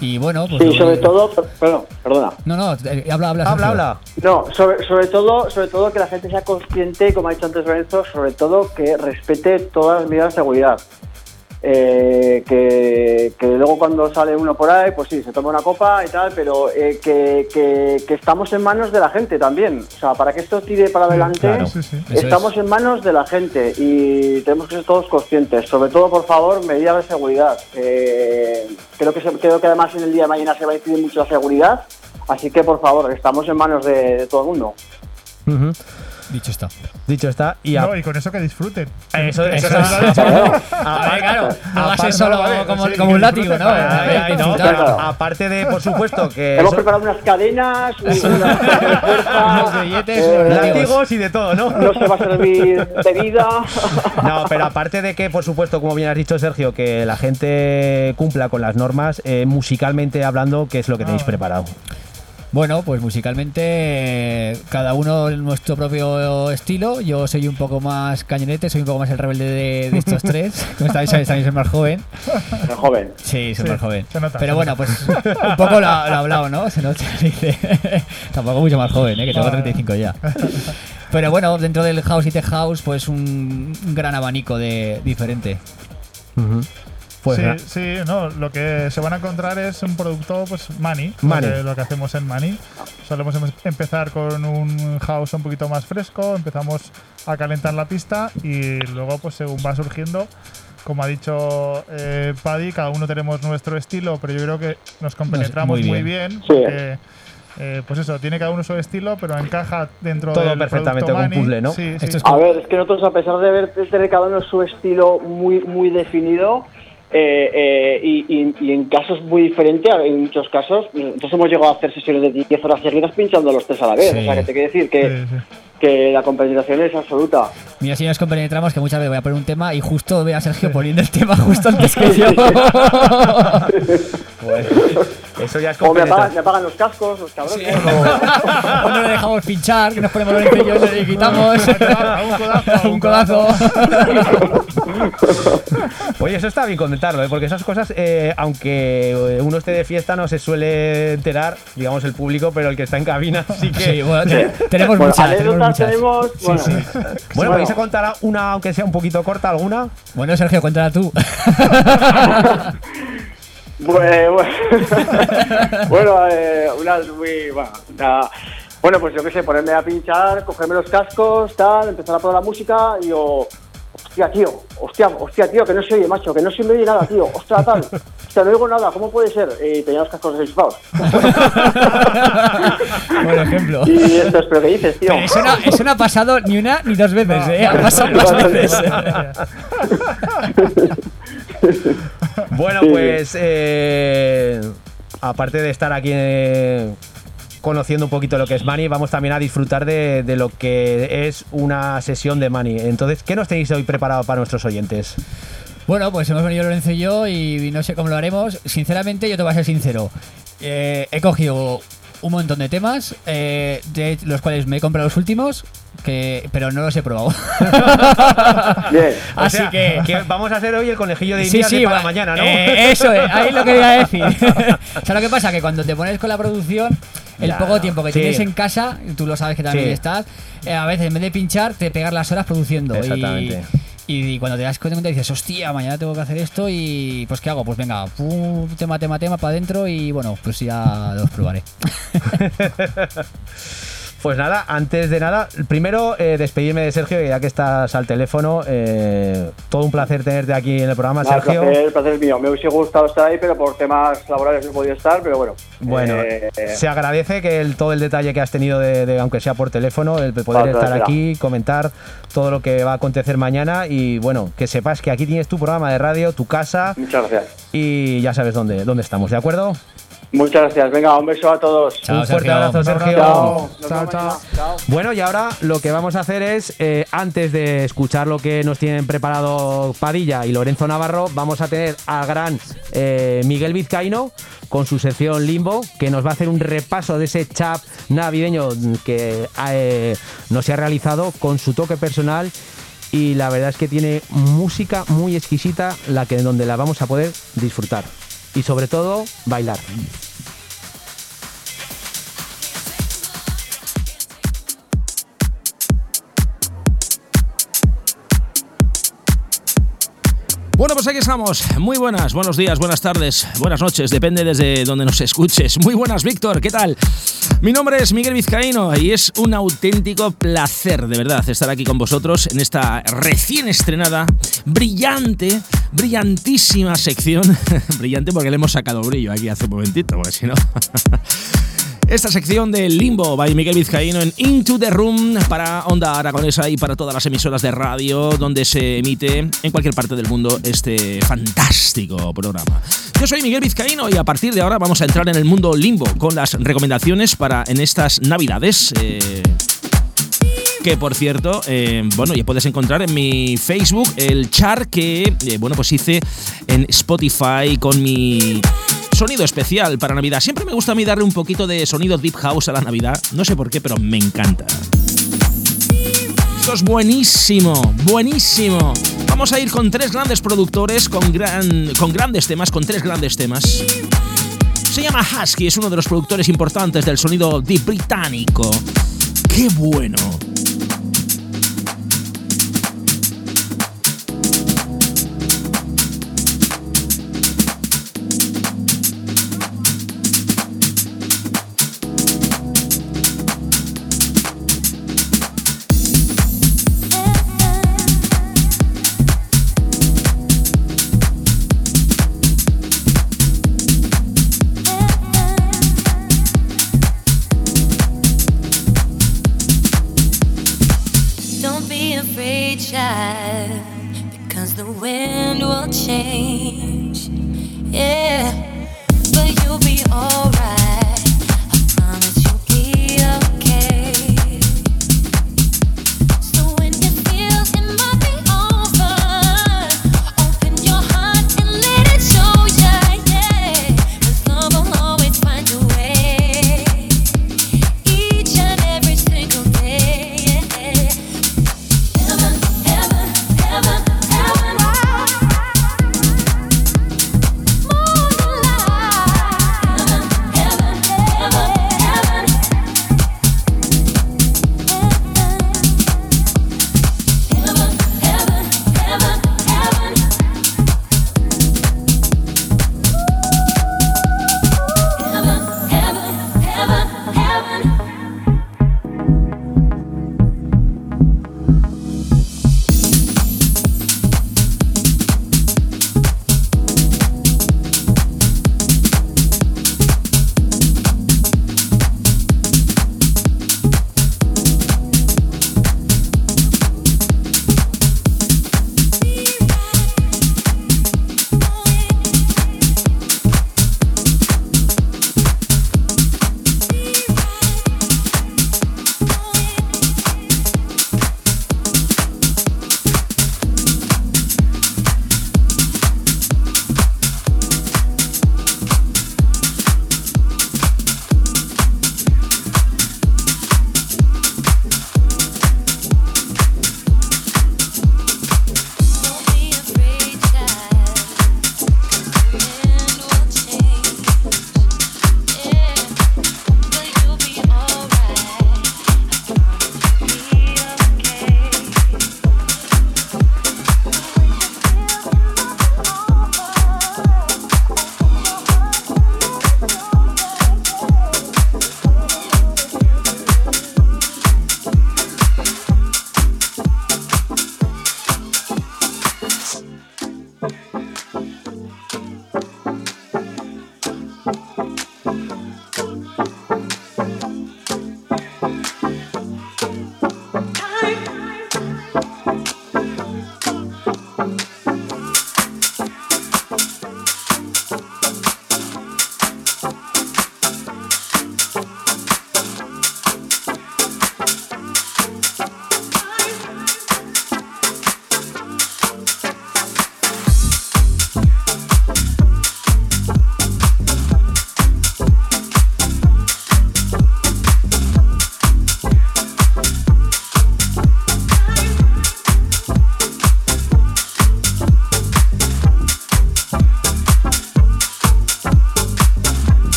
Speaker 6: Y bueno, pues.
Speaker 7: Sí, sobre todo, per- perdón, perdona.
Speaker 6: No, no, eh, habla, habla.
Speaker 3: Habla, habla.
Speaker 7: No, sobre, sobre todo, sobre todo que la gente sea consciente, como ha dicho antes Lorenzo, sobre todo que respete todas las medidas de seguridad. Eh, que, que luego cuando sale uno por ahí, pues sí, se toma una copa y tal, pero eh, que, que- que estamos en manos de la gente también. O sea, para que esto tire para adelante,
Speaker 6: claro.
Speaker 5: Sí, sí.
Speaker 6: Eso
Speaker 7: estamos en manos de la gente y tenemos que ser todos conscientes. Sobre todo, por favor, medidas de seguridad. Eh, creo, que se- creo que además en el día de mañana se va a incidir mucho la seguridad, así que por favor, estamos en manos de, de todo el mundo.
Speaker 6: Dicho está.
Speaker 3: Dicho está. Y a-
Speaker 5: No, y con eso que disfruten.
Speaker 3: Eso, eso,
Speaker 6: Eso es.
Speaker 3: aparte-
Speaker 6: A ver, claro, solo
Speaker 5: vale,
Speaker 6: como,
Speaker 5: sí,
Speaker 6: como un látigo, ¿no? ver,
Speaker 7: claro.
Speaker 3: aparte de, por supuesto, que
Speaker 7: Hemos
Speaker 3: eso-
Speaker 7: preparado unas cadenas, (laughs) unas
Speaker 6: Unos billetes,
Speaker 7: eh,
Speaker 3: látigos y de todo, ¿no?
Speaker 7: no se va a servir bebida.
Speaker 3: No, pero aparte de que, por supuesto, como bien has dicho, Sergio, que la gente cumpla con las normas, eh, musicalmente hablando, ¿qué es lo que tenéis
Speaker 5: Ah.
Speaker 3: preparado?
Speaker 6: Bueno, pues musicalmente cada uno en nuestro propio estilo. Yo soy un poco más cañonete, soy un poco más el rebelde de, de estos (laughs) tres. Como sabéis, sabéis, también soy más joven.
Speaker 7: El joven.
Speaker 6: Sí, soy
Speaker 5: Sí,
Speaker 6: más joven.
Speaker 5: se nota,
Speaker 6: Pero
Speaker 5: se
Speaker 6: bueno,
Speaker 5: nota.
Speaker 6: pues un poco lo, lo ha hablado, ¿no? Se nota, (laughs) dice. Tampoco mucho más joven, ¿eh? Que tengo
Speaker 5: Ah.
Speaker 6: 35 ya. Pero bueno, dentro del house y tech house, pues un, un gran abanico de diferente.
Speaker 3: Pues
Speaker 5: sí, sí, no, lo que se van a encontrar es un producto, pues, Money,
Speaker 3: Money.
Speaker 5: Lo, que, lo que hacemos en Money. Solemos em- empezar con un house un poquito más fresco, empezamos a calentar la pista y luego, pues, según va surgiendo, como ha dicho eh, Paddy, cada uno tenemos nuestro estilo, pero yo creo que nos compenetramos
Speaker 6: muy
Speaker 5: muy
Speaker 6: bien.
Speaker 5: bien,
Speaker 7: Sí.
Speaker 5: porque, eh, pues eso, tiene cada uno su estilo, pero encaja dentro
Speaker 3: Todo
Speaker 5: del
Speaker 3: perfectamente como un puzzle, ¿no?
Speaker 5: Sí, sí.
Speaker 6: Esto es
Speaker 7: A ver, es que nosotros, a pesar de ver- de tener cada uno su estilo muy, muy definido, eh, eh, y, y- y en casos muy diferentes, en muchos casos, nosotros hemos llegado a hacer sesiones de 10 horas seguidas pinchando los tres a la vez.
Speaker 6: Sí.
Speaker 7: O sea, que te quiero decir que,
Speaker 5: Sí, sí.
Speaker 7: que la compenetración es absoluta.
Speaker 6: Mira, si nos compenetramos, que muchas veces voy a poner un tema y justo ve a Sergio poniendo el tema justo antes que yo. (laughs)
Speaker 3: Bueno, (laughs) eso ya es
Speaker 7: O me apagan, me apagan los cascos, los cabrones. (laughs)
Speaker 6: o no le dejamos pinchar, que nos ponemos y yo y le quitamos.
Speaker 5: A un codazo, a
Speaker 6: un (laughs) codazo.
Speaker 3: Oye, eso está bien comentarlo, ¿eh? porque esas cosas, eh, aunque eh, uno esté de fiesta, no se suele enterar, digamos, el público, pero el que está en cabina sí que...
Speaker 6: Sí, bueno, te- (laughs) tenemos
Speaker 7: Bueno,
Speaker 6: muchas, tenemos
Speaker 7: anécdotas
Speaker 6: muchas.
Speaker 7: tenemos. Bueno,
Speaker 3: Bueno,
Speaker 7: Bueno.
Speaker 3: ¿podéis contar una, aunque sea un poquito corta, alguna?
Speaker 6: Bueno, Sergio, cuéntala tú.
Speaker 7: Bueno, (laughs) bueno, eh, una muy. Bueno, una- bueno, pues yo qué sé, ponerme a pinchar, cogerme los cascos, tal, empezar a poner la música y yo. Hostia, tío, hostia, hostia, tío, que no se oye, macho, que no se me oye nada, tío, ostras, tal, hostia, no oigo nada, ¿cómo puede ser? Y tenía los cascos desenchufados. (laughs)
Speaker 6: Buen ejemplo.
Speaker 7: Y esto es, pero ¿qué dices, tío?
Speaker 6: Pero eso no, eso no ha pasado ni una ni dos veces, ¿eh? Ha pasado (laughs) más veces. (laughs)
Speaker 3: Bueno,
Speaker 7: Sí.
Speaker 3: pues eh, aparte de estar aquí eh, conociendo un poquito lo que es Mani, vamos también a disfrutar de, de lo que es una sesión de Mani. Entonces, ¿qué nos tenéis hoy preparado para nuestros oyentes?
Speaker 6: Bueno, pues hemos venido Lorenzo y yo y no sé cómo lo haremos. Sinceramente, yo te voy a ser sincero. Eh, he cogido un montón de temas, eh, de los cuales me he comprado los últimos, que, pero no los he probado. (laughs)
Speaker 7: Bien.
Speaker 3: O
Speaker 6: Así
Speaker 3: sea,
Speaker 6: que,
Speaker 3: vamos a hacer hoy el conejillo de
Speaker 6: Sí,
Speaker 3: Indias de
Speaker 6: sí,
Speaker 3: para
Speaker 6: va-
Speaker 3: mañana, ¿no?
Speaker 6: eh, eso es, ahí es lo que iba a decir. (laughs) o sea, lo que pasa que cuando te pones con la producción, el
Speaker 3: Ya,
Speaker 6: poco tiempo que
Speaker 3: sí.
Speaker 6: tienes en casa, tú lo sabes que también
Speaker 3: Sí.
Speaker 6: estás, eh, a veces en vez de pinchar, te pegas las horas produciendo.
Speaker 3: Exactamente.
Speaker 6: Y, cuando te das cuenta dices, hostia, mañana tengo que hacer esto y pues ¿qué hago? Pues venga, pum, tema, tema, tema para adentro y bueno, pues ya los probaré. (laughs)
Speaker 3: Pues nada, antes de nada, primero eh, despedirme de Sergio, ya que estás al teléfono, eh, todo un placer tenerte aquí en el programa,
Speaker 7: el
Speaker 3: Sergio.
Speaker 7: placer, el placer es mío. Me hubiese gustado estar ahí, pero por temas laborales no he podido estar, pero bueno.
Speaker 3: Bueno,
Speaker 7: Eh,
Speaker 3: se agradece que el, todo el detalle que has tenido, de, de, aunque sea por teléfono, el poder estar
Speaker 7: será.
Speaker 3: aquí, comentar todo lo que va a acontecer mañana y bueno, que sepas que aquí tienes tu programa de radio, tu casa
Speaker 7: muchas gracias.
Speaker 3: y ya sabes dónde, dónde estamos, ¿de acuerdo?
Speaker 7: Muchas gracias. Venga, un beso a todos.
Speaker 6: Chao,
Speaker 3: un fuerte
Speaker 6: Sergio.
Speaker 3: abrazo, Sergio.
Speaker 7: Chao.
Speaker 5: Chao, chao.
Speaker 7: Chao.
Speaker 3: Bueno, y ahora lo que vamos a hacer es, eh, antes de escuchar lo que nos tienen preparado Padilla y Lorenzo Navarro, vamos a tener al gran eh, Miguel Vizcaíno con su sección Limbo, que nos va a hacer un repaso de ese chap navideño que eh, nos se ha realizado con su toque personal. Y la verdad es que tiene música muy exquisita, la que donde la vamos a poder disfrutar. Y sobre todo, bailar.
Speaker 8: Bueno, pues aquí estamos. Muy buenas, buenos días, buenas tardes, buenas noches, depende desde donde nos escuches. Muy buenas, Víctor, ¿qué tal? Mi nombre es Miguel Vizcaíno y es un auténtico placer, de verdad, estar aquí con vosotros en esta recién estrenada, brillante, brillantísima sección. (laughs) Brillante porque le hemos sacado brillo aquí hace un momentito, porque si no. (laughs) Esta sección de Limbo by Miguel Vizcaíno en Into the Room para Onda Aragonesa y para todas las emisoras de radio donde se emite en cualquier parte del mundo este fantástico programa. Yo soy Miguel Vizcaíno y a partir de ahora vamos a entrar en el mundo Limbo con las recomendaciones para en estas navidades. eh, que por cierto, eh, bueno, ya puedes encontrar en mi Facebook el char que, eh, bueno, pues hice en Spotify con mi sonido especial para Navidad. Siempre me gusta a mí darle un poquito de sonido deep house a la Navidad, no sé por qué, pero me encanta. Esto es buenísimo, buenísimo. Vamos a ir con tres grandes productores, con, gran, con grandes temas, con tres grandes temas. Se llama Husky, es uno de los productores importantes del sonido deep británico. ¡Qué bueno!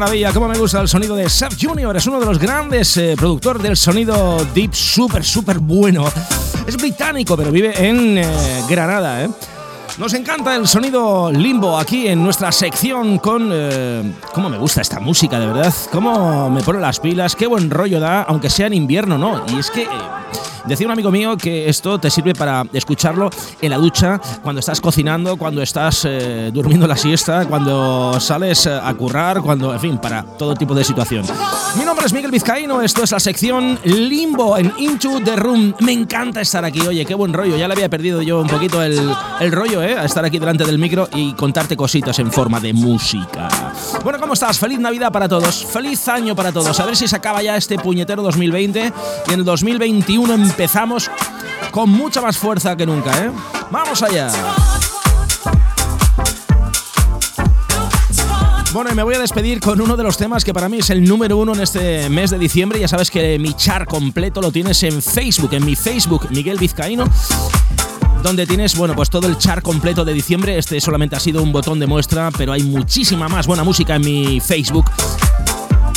Speaker 8: Maravilla, cómo me gusta el sonido de Sub Junior. Es uno de los grandes eh, productores del sonido deep, súper, súper bueno. Es británico, pero vive en eh, Granada, ¿eh? Nos encanta el sonido limbo aquí en nuestra sección con... eh, ¿Cómo me gusta esta música, de verdad? ¿Cómo me pone las pilas? Qué buen rollo da, aunque sea en invierno, ¿no? Y es que... Decía un amigo mío que esto te sirve para escucharlo en la ducha, cuando estás cocinando, cuando estás eh, durmiendo la siesta, cuando sales eh, a currar, cuando, en fin, para todo tipo de situación. Mi nombre es Miguel Vizcaíno, esto es la sección Limbo en Into the Room. Me encanta estar aquí, oye, qué buen rollo. Ya le había perdido yo un poquito el, el rollo, ¿eh? A estar aquí delante del micro y contarte cositas en forma de música. Bueno, ¿cómo estás? Feliz Navidad para todos, feliz año para todos. A ver si se acaba ya este puñetero 2020 y en el 2021 empezamos con mucha más fuerza que nunca, ¿eh? ¡Vamos allá! Bueno, y me voy a despedir con uno de los temas que para mí es el número uno en este mes de diciembre. Ya sabes que mi char completo lo tienes en Facebook, en mi Facebook, Miguel Vizcaíno donde tienes, bueno, pues todo el char completo de diciembre. Este solamente ha sido un botón de muestra, pero hay muchísima más buena música en mi Facebook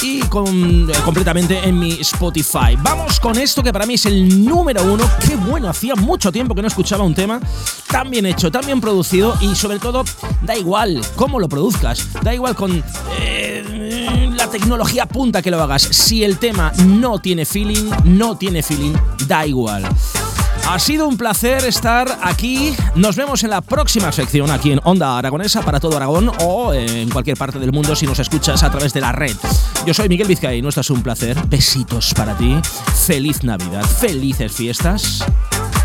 Speaker 8: y eh, completamente en mi Spotify. Vamos con esto que para mí es el número uno. Qué bueno, hacía mucho tiempo que no escuchaba un tema tan bien hecho, tan bien producido y sobre todo da igual cómo lo produzcas, da igual con eh, la tecnología punta que lo hagas. Si el tema no tiene feeling, no tiene feeling, da igual. Ha sido un placer estar aquí. Nos vemos en la próxima sección aquí en Onda Aragonesa para todo Aragón o en cualquier parte del mundo si nos escuchas a través de la red. Yo soy Miguel Vizcaíno, esto es un placer. Besitos para ti. Feliz Navidad, felices fiestas.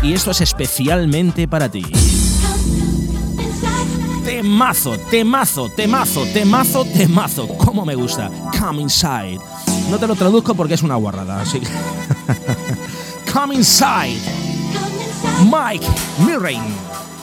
Speaker 8: Y esto es especialmente para ti. Temazo, temazo, temazo, temazo, temazo. Cómo me gusta. Come inside. No te lo traduzco porque es una guarrada, así que- (laughs) Come inside. Mike Mirren.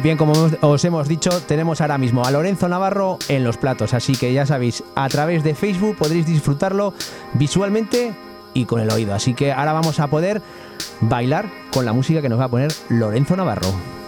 Speaker 3: Y bien, como os hemos dicho, tenemos ahora mismo a Lorenzo Navarro en los platos, así que ya sabéis, a través de Facebook podréis disfrutarlo visualmente y con el oído. Así que ahora vamos a poder bailar con la música que nos va a poner Lorenzo Navarro.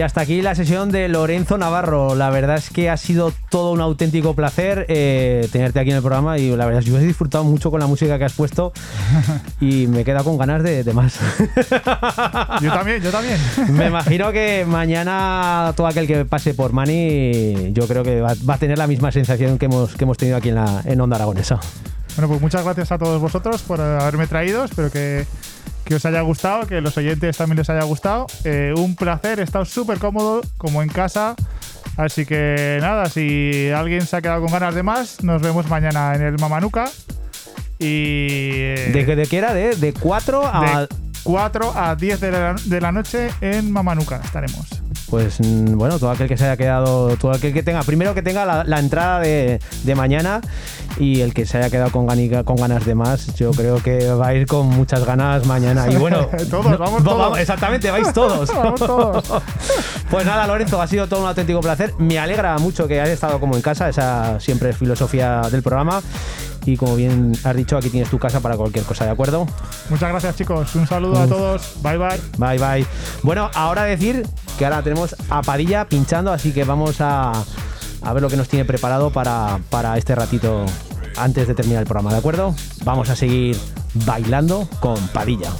Speaker 3: Y hasta aquí la sesión de Lorenzo Navarro. La verdad es que ha sido todo un auténtico placer eh, tenerte aquí en el programa y la verdad es que yo he disfrutado mucho con la música que has puesto (laughs) y me he quedado con ganas de, de más.
Speaker 5: Yo también, yo también. (laughs)
Speaker 3: me imagino que mañana todo aquel que pase por Mani yo creo que va, va a tener la misma sensación que hemos, que hemos tenido aquí en, la, en Onda Aragonesa.
Speaker 5: Bueno, pues muchas gracias a todos vosotros por haberme traído. Espero que, que os haya gustado, que los oyentes también les haya gustado. Eh, un placer, he estado súper cómodo, como en casa. Así que nada, si alguien se ha quedado con ganas de más, nos vemos mañana en el Mamanuca. Y. eh,
Speaker 3: ¿De, de qué era? ¿De, de 4 a...?
Speaker 5: de 4 a 10 de la, de la noche en Mamanuca estaremos.
Speaker 3: Pues mm, bueno, todo aquel que se haya quedado, todo aquel que tenga, primero que tenga la, la entrada de, de mañana y el que se haya quedado con, ganiga- con ganas de más, yo creo que va a ir con muchas ganas mañana. Y bueno, (laughs) (laughs)
Speaker 5: Todos, vamos todos.
Speaker 3: exactamente, vais todos.
Speaker 5: Vamos todos.
Speaker 3: Pues nada, Lorenzo, ha sido todo un auténtico placer. Me alegra mucho que hayas estado como en casa, esa siempre es filosofía del programa. Y como bien has dicho, aquí tienes tu casa para cualquier cosa, ¿de acuerdo?
Speaker 5: Muchas gracias, chicos. Un saludo a todos. Bye, bye.
Speaker 3: Bye, bye. Bueno, ahora decir que ahora tenemos a Padilla pinchando, así que vamos a, a ver lo que nos tiene preparado para, para este ratito antes de terminar el programa, ¿de acuerdo? Vamos a seguir bailando con Padilla.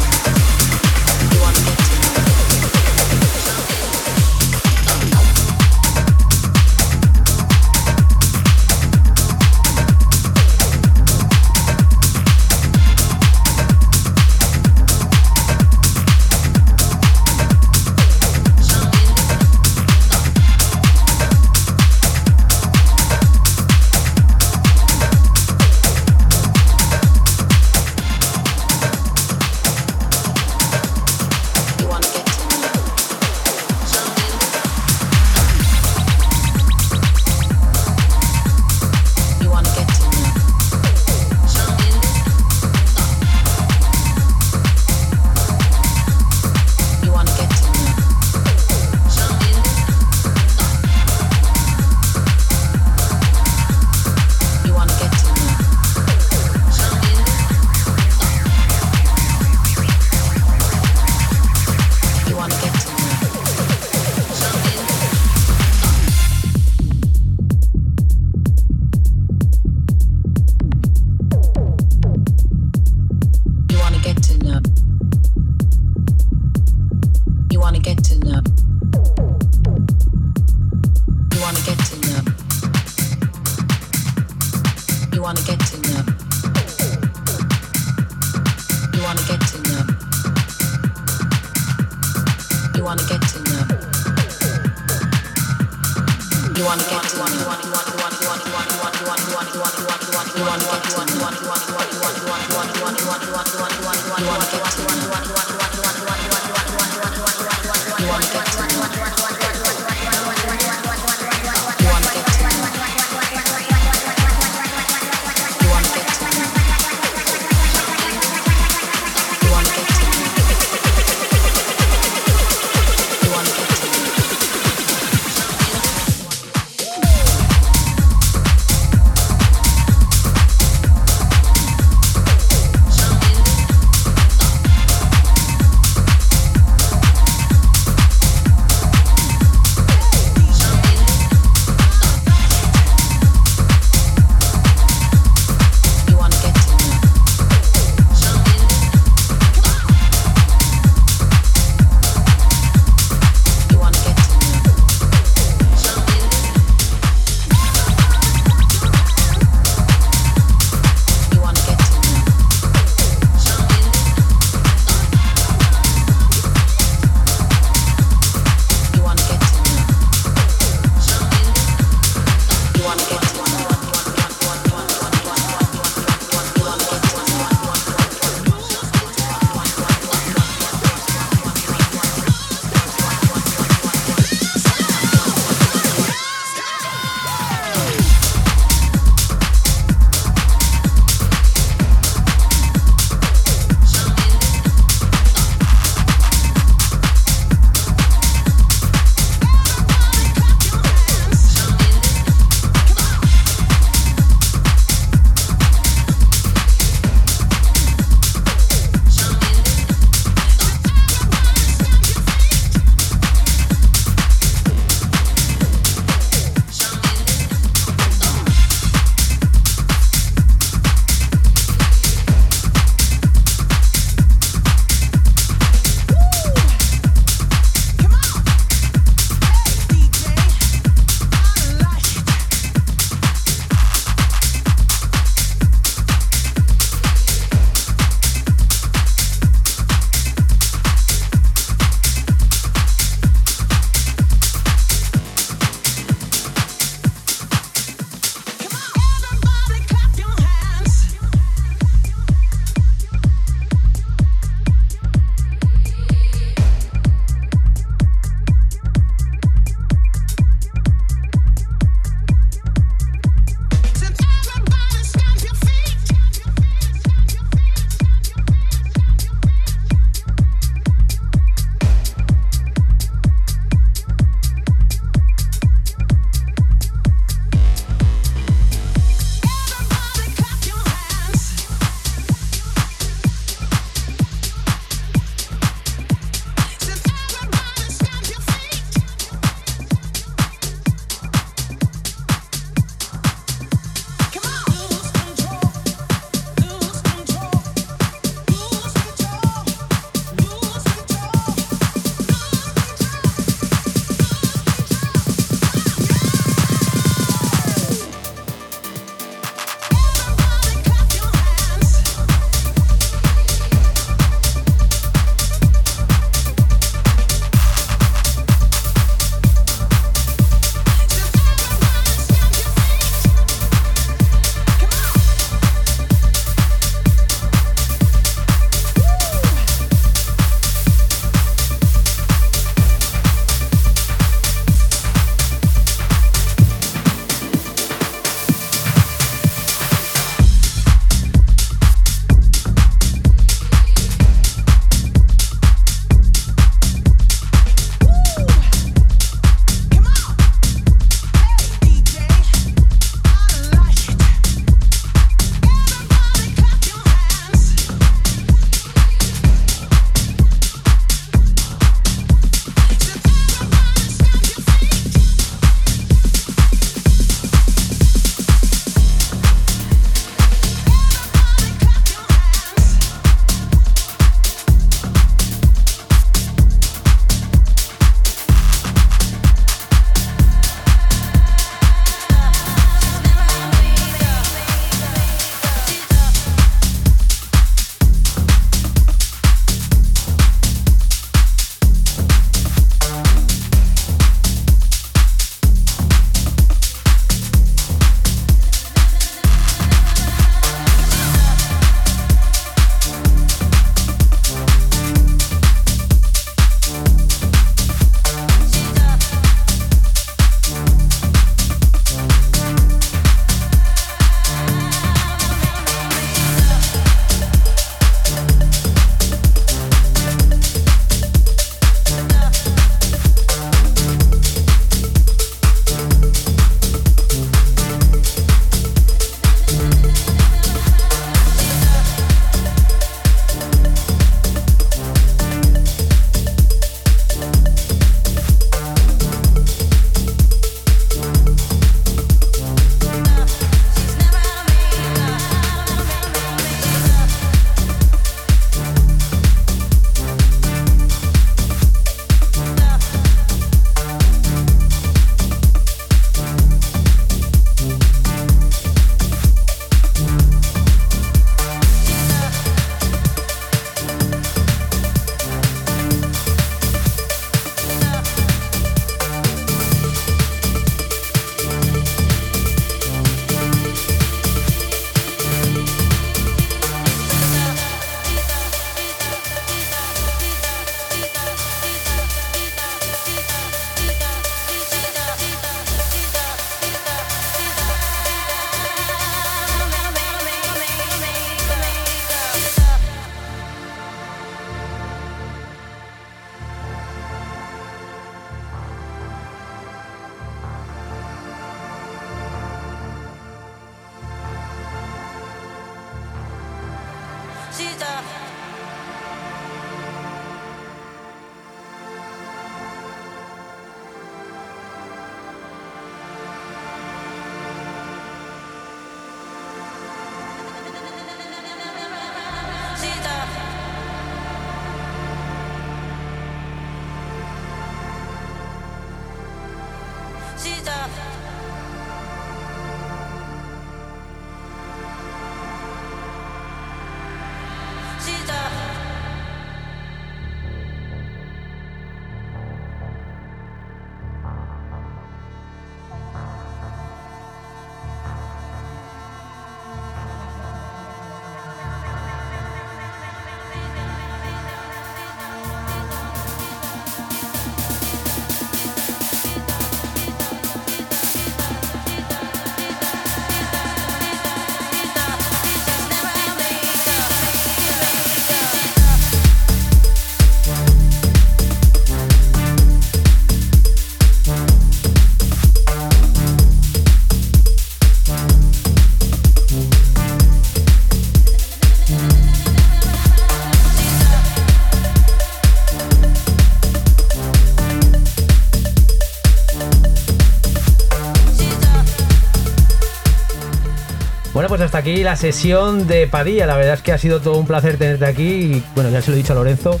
Speaker 3: Aquí la sesión de Padilla. La verdad es que ha sido todo un placer tenerte aquí. Y bueno, ya se lo he dicho a Lorenzo.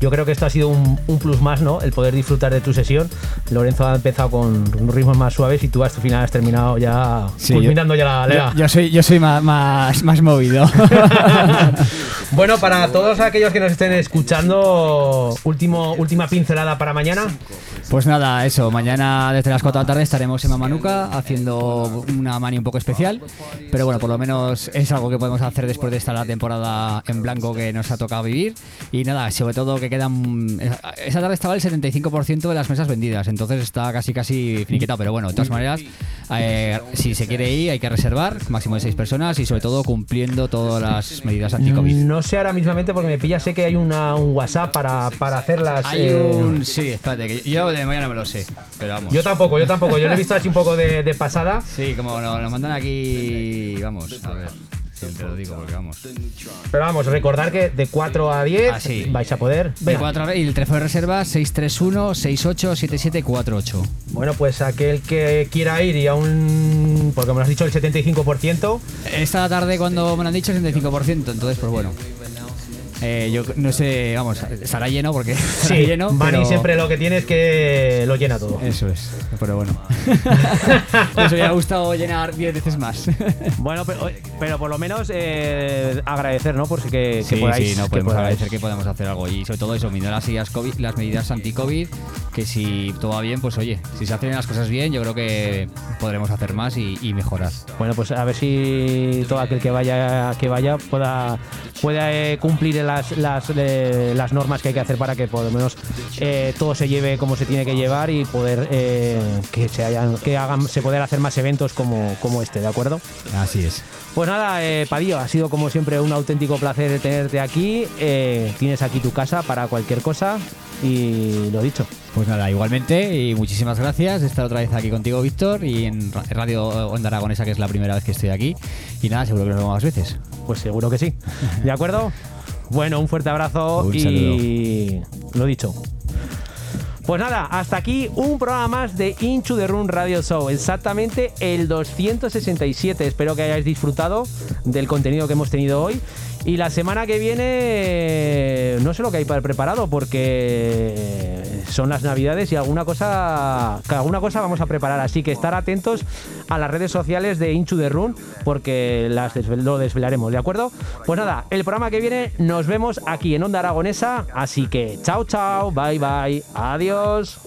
Speaker 3: Yo creo que esto ha sido un, un plus más, ¿no? El poder disfrutar de tu sesión. Lorenzo ha empezado con ritmos más suaves y tú hasta final has terminado ya
Speaker 6: Sí,
Speaker 3: culminando ya la
Speaker 6: Yo,
Speaker 3: lega.
Speaker 6: yo soy, yo soy más, más, más movido. (laughs)
Speaker 3: Bueno, para todos aquellos que nos estén escuchando, último, última pincelada para mañana.
Speaker 6: Pues nada, eso, mañana desde las 4 de la tarde estaremos en Mamanuca haciendo una mani un poco especial, pero bueno, por lo menos es algo que podemos hacer después de esta la temporada en blanco que nos ha tocado vivir y nada, sobre todo que quedan... Esa tarde estaba el 75% de las mesas vendidas, entonces está casi casi finiquetado, pero bueno, de todas maneras, eh, si se quiere ir hay que reservar, máximo de 6 personas y sobre todo cumpliendo todas las medidas anti-COVID.
Speaker 3: No sé ahora mismamente porque me pilla, sé que hay una, un WhatsApp para, para hacerlas.
Speaker 6: Hay
Speaker 3: eh,
Speaker 6: un... Sí, espérate, que yo de mañana me lo sé, pero vamos.
Speaker 3: Yo tampoco, yo tampoco. Yo lo he visto así un poco de, de pasada.
Speaker 6: Sí, como nos, nos mandan aquí. Vamos, a ver. Si te lo digo, porque vamos.
Speaker 3: Pero vamos, recordar que de 4 a 10
Speaker 6: Ah, sí.
Speaker 3: vais a poder.
Speaker 6: De
Speaker 3: Venga.
Speaker 6: cuatro a- y el teléfono de reserva 631-687748.
Speaker 3: Bueno, pues aquel que quiera ir y aún. Porque me lo has dicho el 75%.
Speaker 6: Esta tarde, cuando me lo han dicho, 65%. Entonces, pues bueno. Eh, yo no sé, vamos, estará lleno porque (laughs)
Speaker 3: Sí,
Speaker 6: lleno.
Speaker 3: Bani
Speaker 6: pero-
Speaker 3: siempre lo que tiene es que lo llena todo.
Speaker 6: Eso es, pero bueno. (laughs) Les hubiera gustado llenar 10 veces más.
Speaker 3: Bueno, pero, pero por lo menos eh, agradecer, ¿no? Por si que, que
Speaker 6: Sí,
Speaker 3: podáis.
Speaker 6: sí, no
Speaker 3: que
Speaker 6: podemos
Speaker 3: podáis.
Speaker 6: agradecer que podemos hacer algo. Y sobre todo eso, mirar las medidas, COVID, las medidas anti-COVID, que si todo va bien, pues oye, si se hacen las cosas bien, yo creo que podremos hacer más y, y mejorar.
Speaker 3: Bueno, pues a ver si todo aquel que vaya que vaya pueda pueda eh, cumplir las, las, eh, las normas que hay que hacer para que por lo menos eh, todo se lleve como se tiene que llevar y poder eh, que se hayan que hagan se poder hacer más eventos como, como este, ¿de acuerdo?
Speaker 6: Así es.
Speaker 3: Pues nada, eh, Padillo, ha sido como siempre un auténtico placer tenerte aquí. Eh, tienes aquí tu casa para cualquier cosa y lo dicho.
Speaker 6: Pues nada, igualmente, y muchísimas gracias de estar otra vez aquí contigo, Víctor, y en Ra- Radio Onda Aragonesa, que es la primera vez que estoy aquí. Y nada, seguro que nos vemos más veces.
Speaker 3: Pues seguro que sí. ¿De acuerdo? (laughs) Bueno, un fuerte abrazo
Speaker 6: Un
Speaker 3: y lo dicho. Pues nada, hasta aquí un programa más de Into the Room Radio Show, exactamente el 267. Espero que hayáis disfrutado del contenido que hemos tenido hoy. Y la semana que viene no sé lo que hay para preparado porque son las navidades y alguna cosa alguna cosa vamos a preparar, así que estar atentos a las redes sociales de Into the Room porque las lo desvelaremos, ¿de acuerdo? Pues nada, el programa que viene nos vemos aquí en Onda Aragonesa, así que chao chao, bye bye, adiós.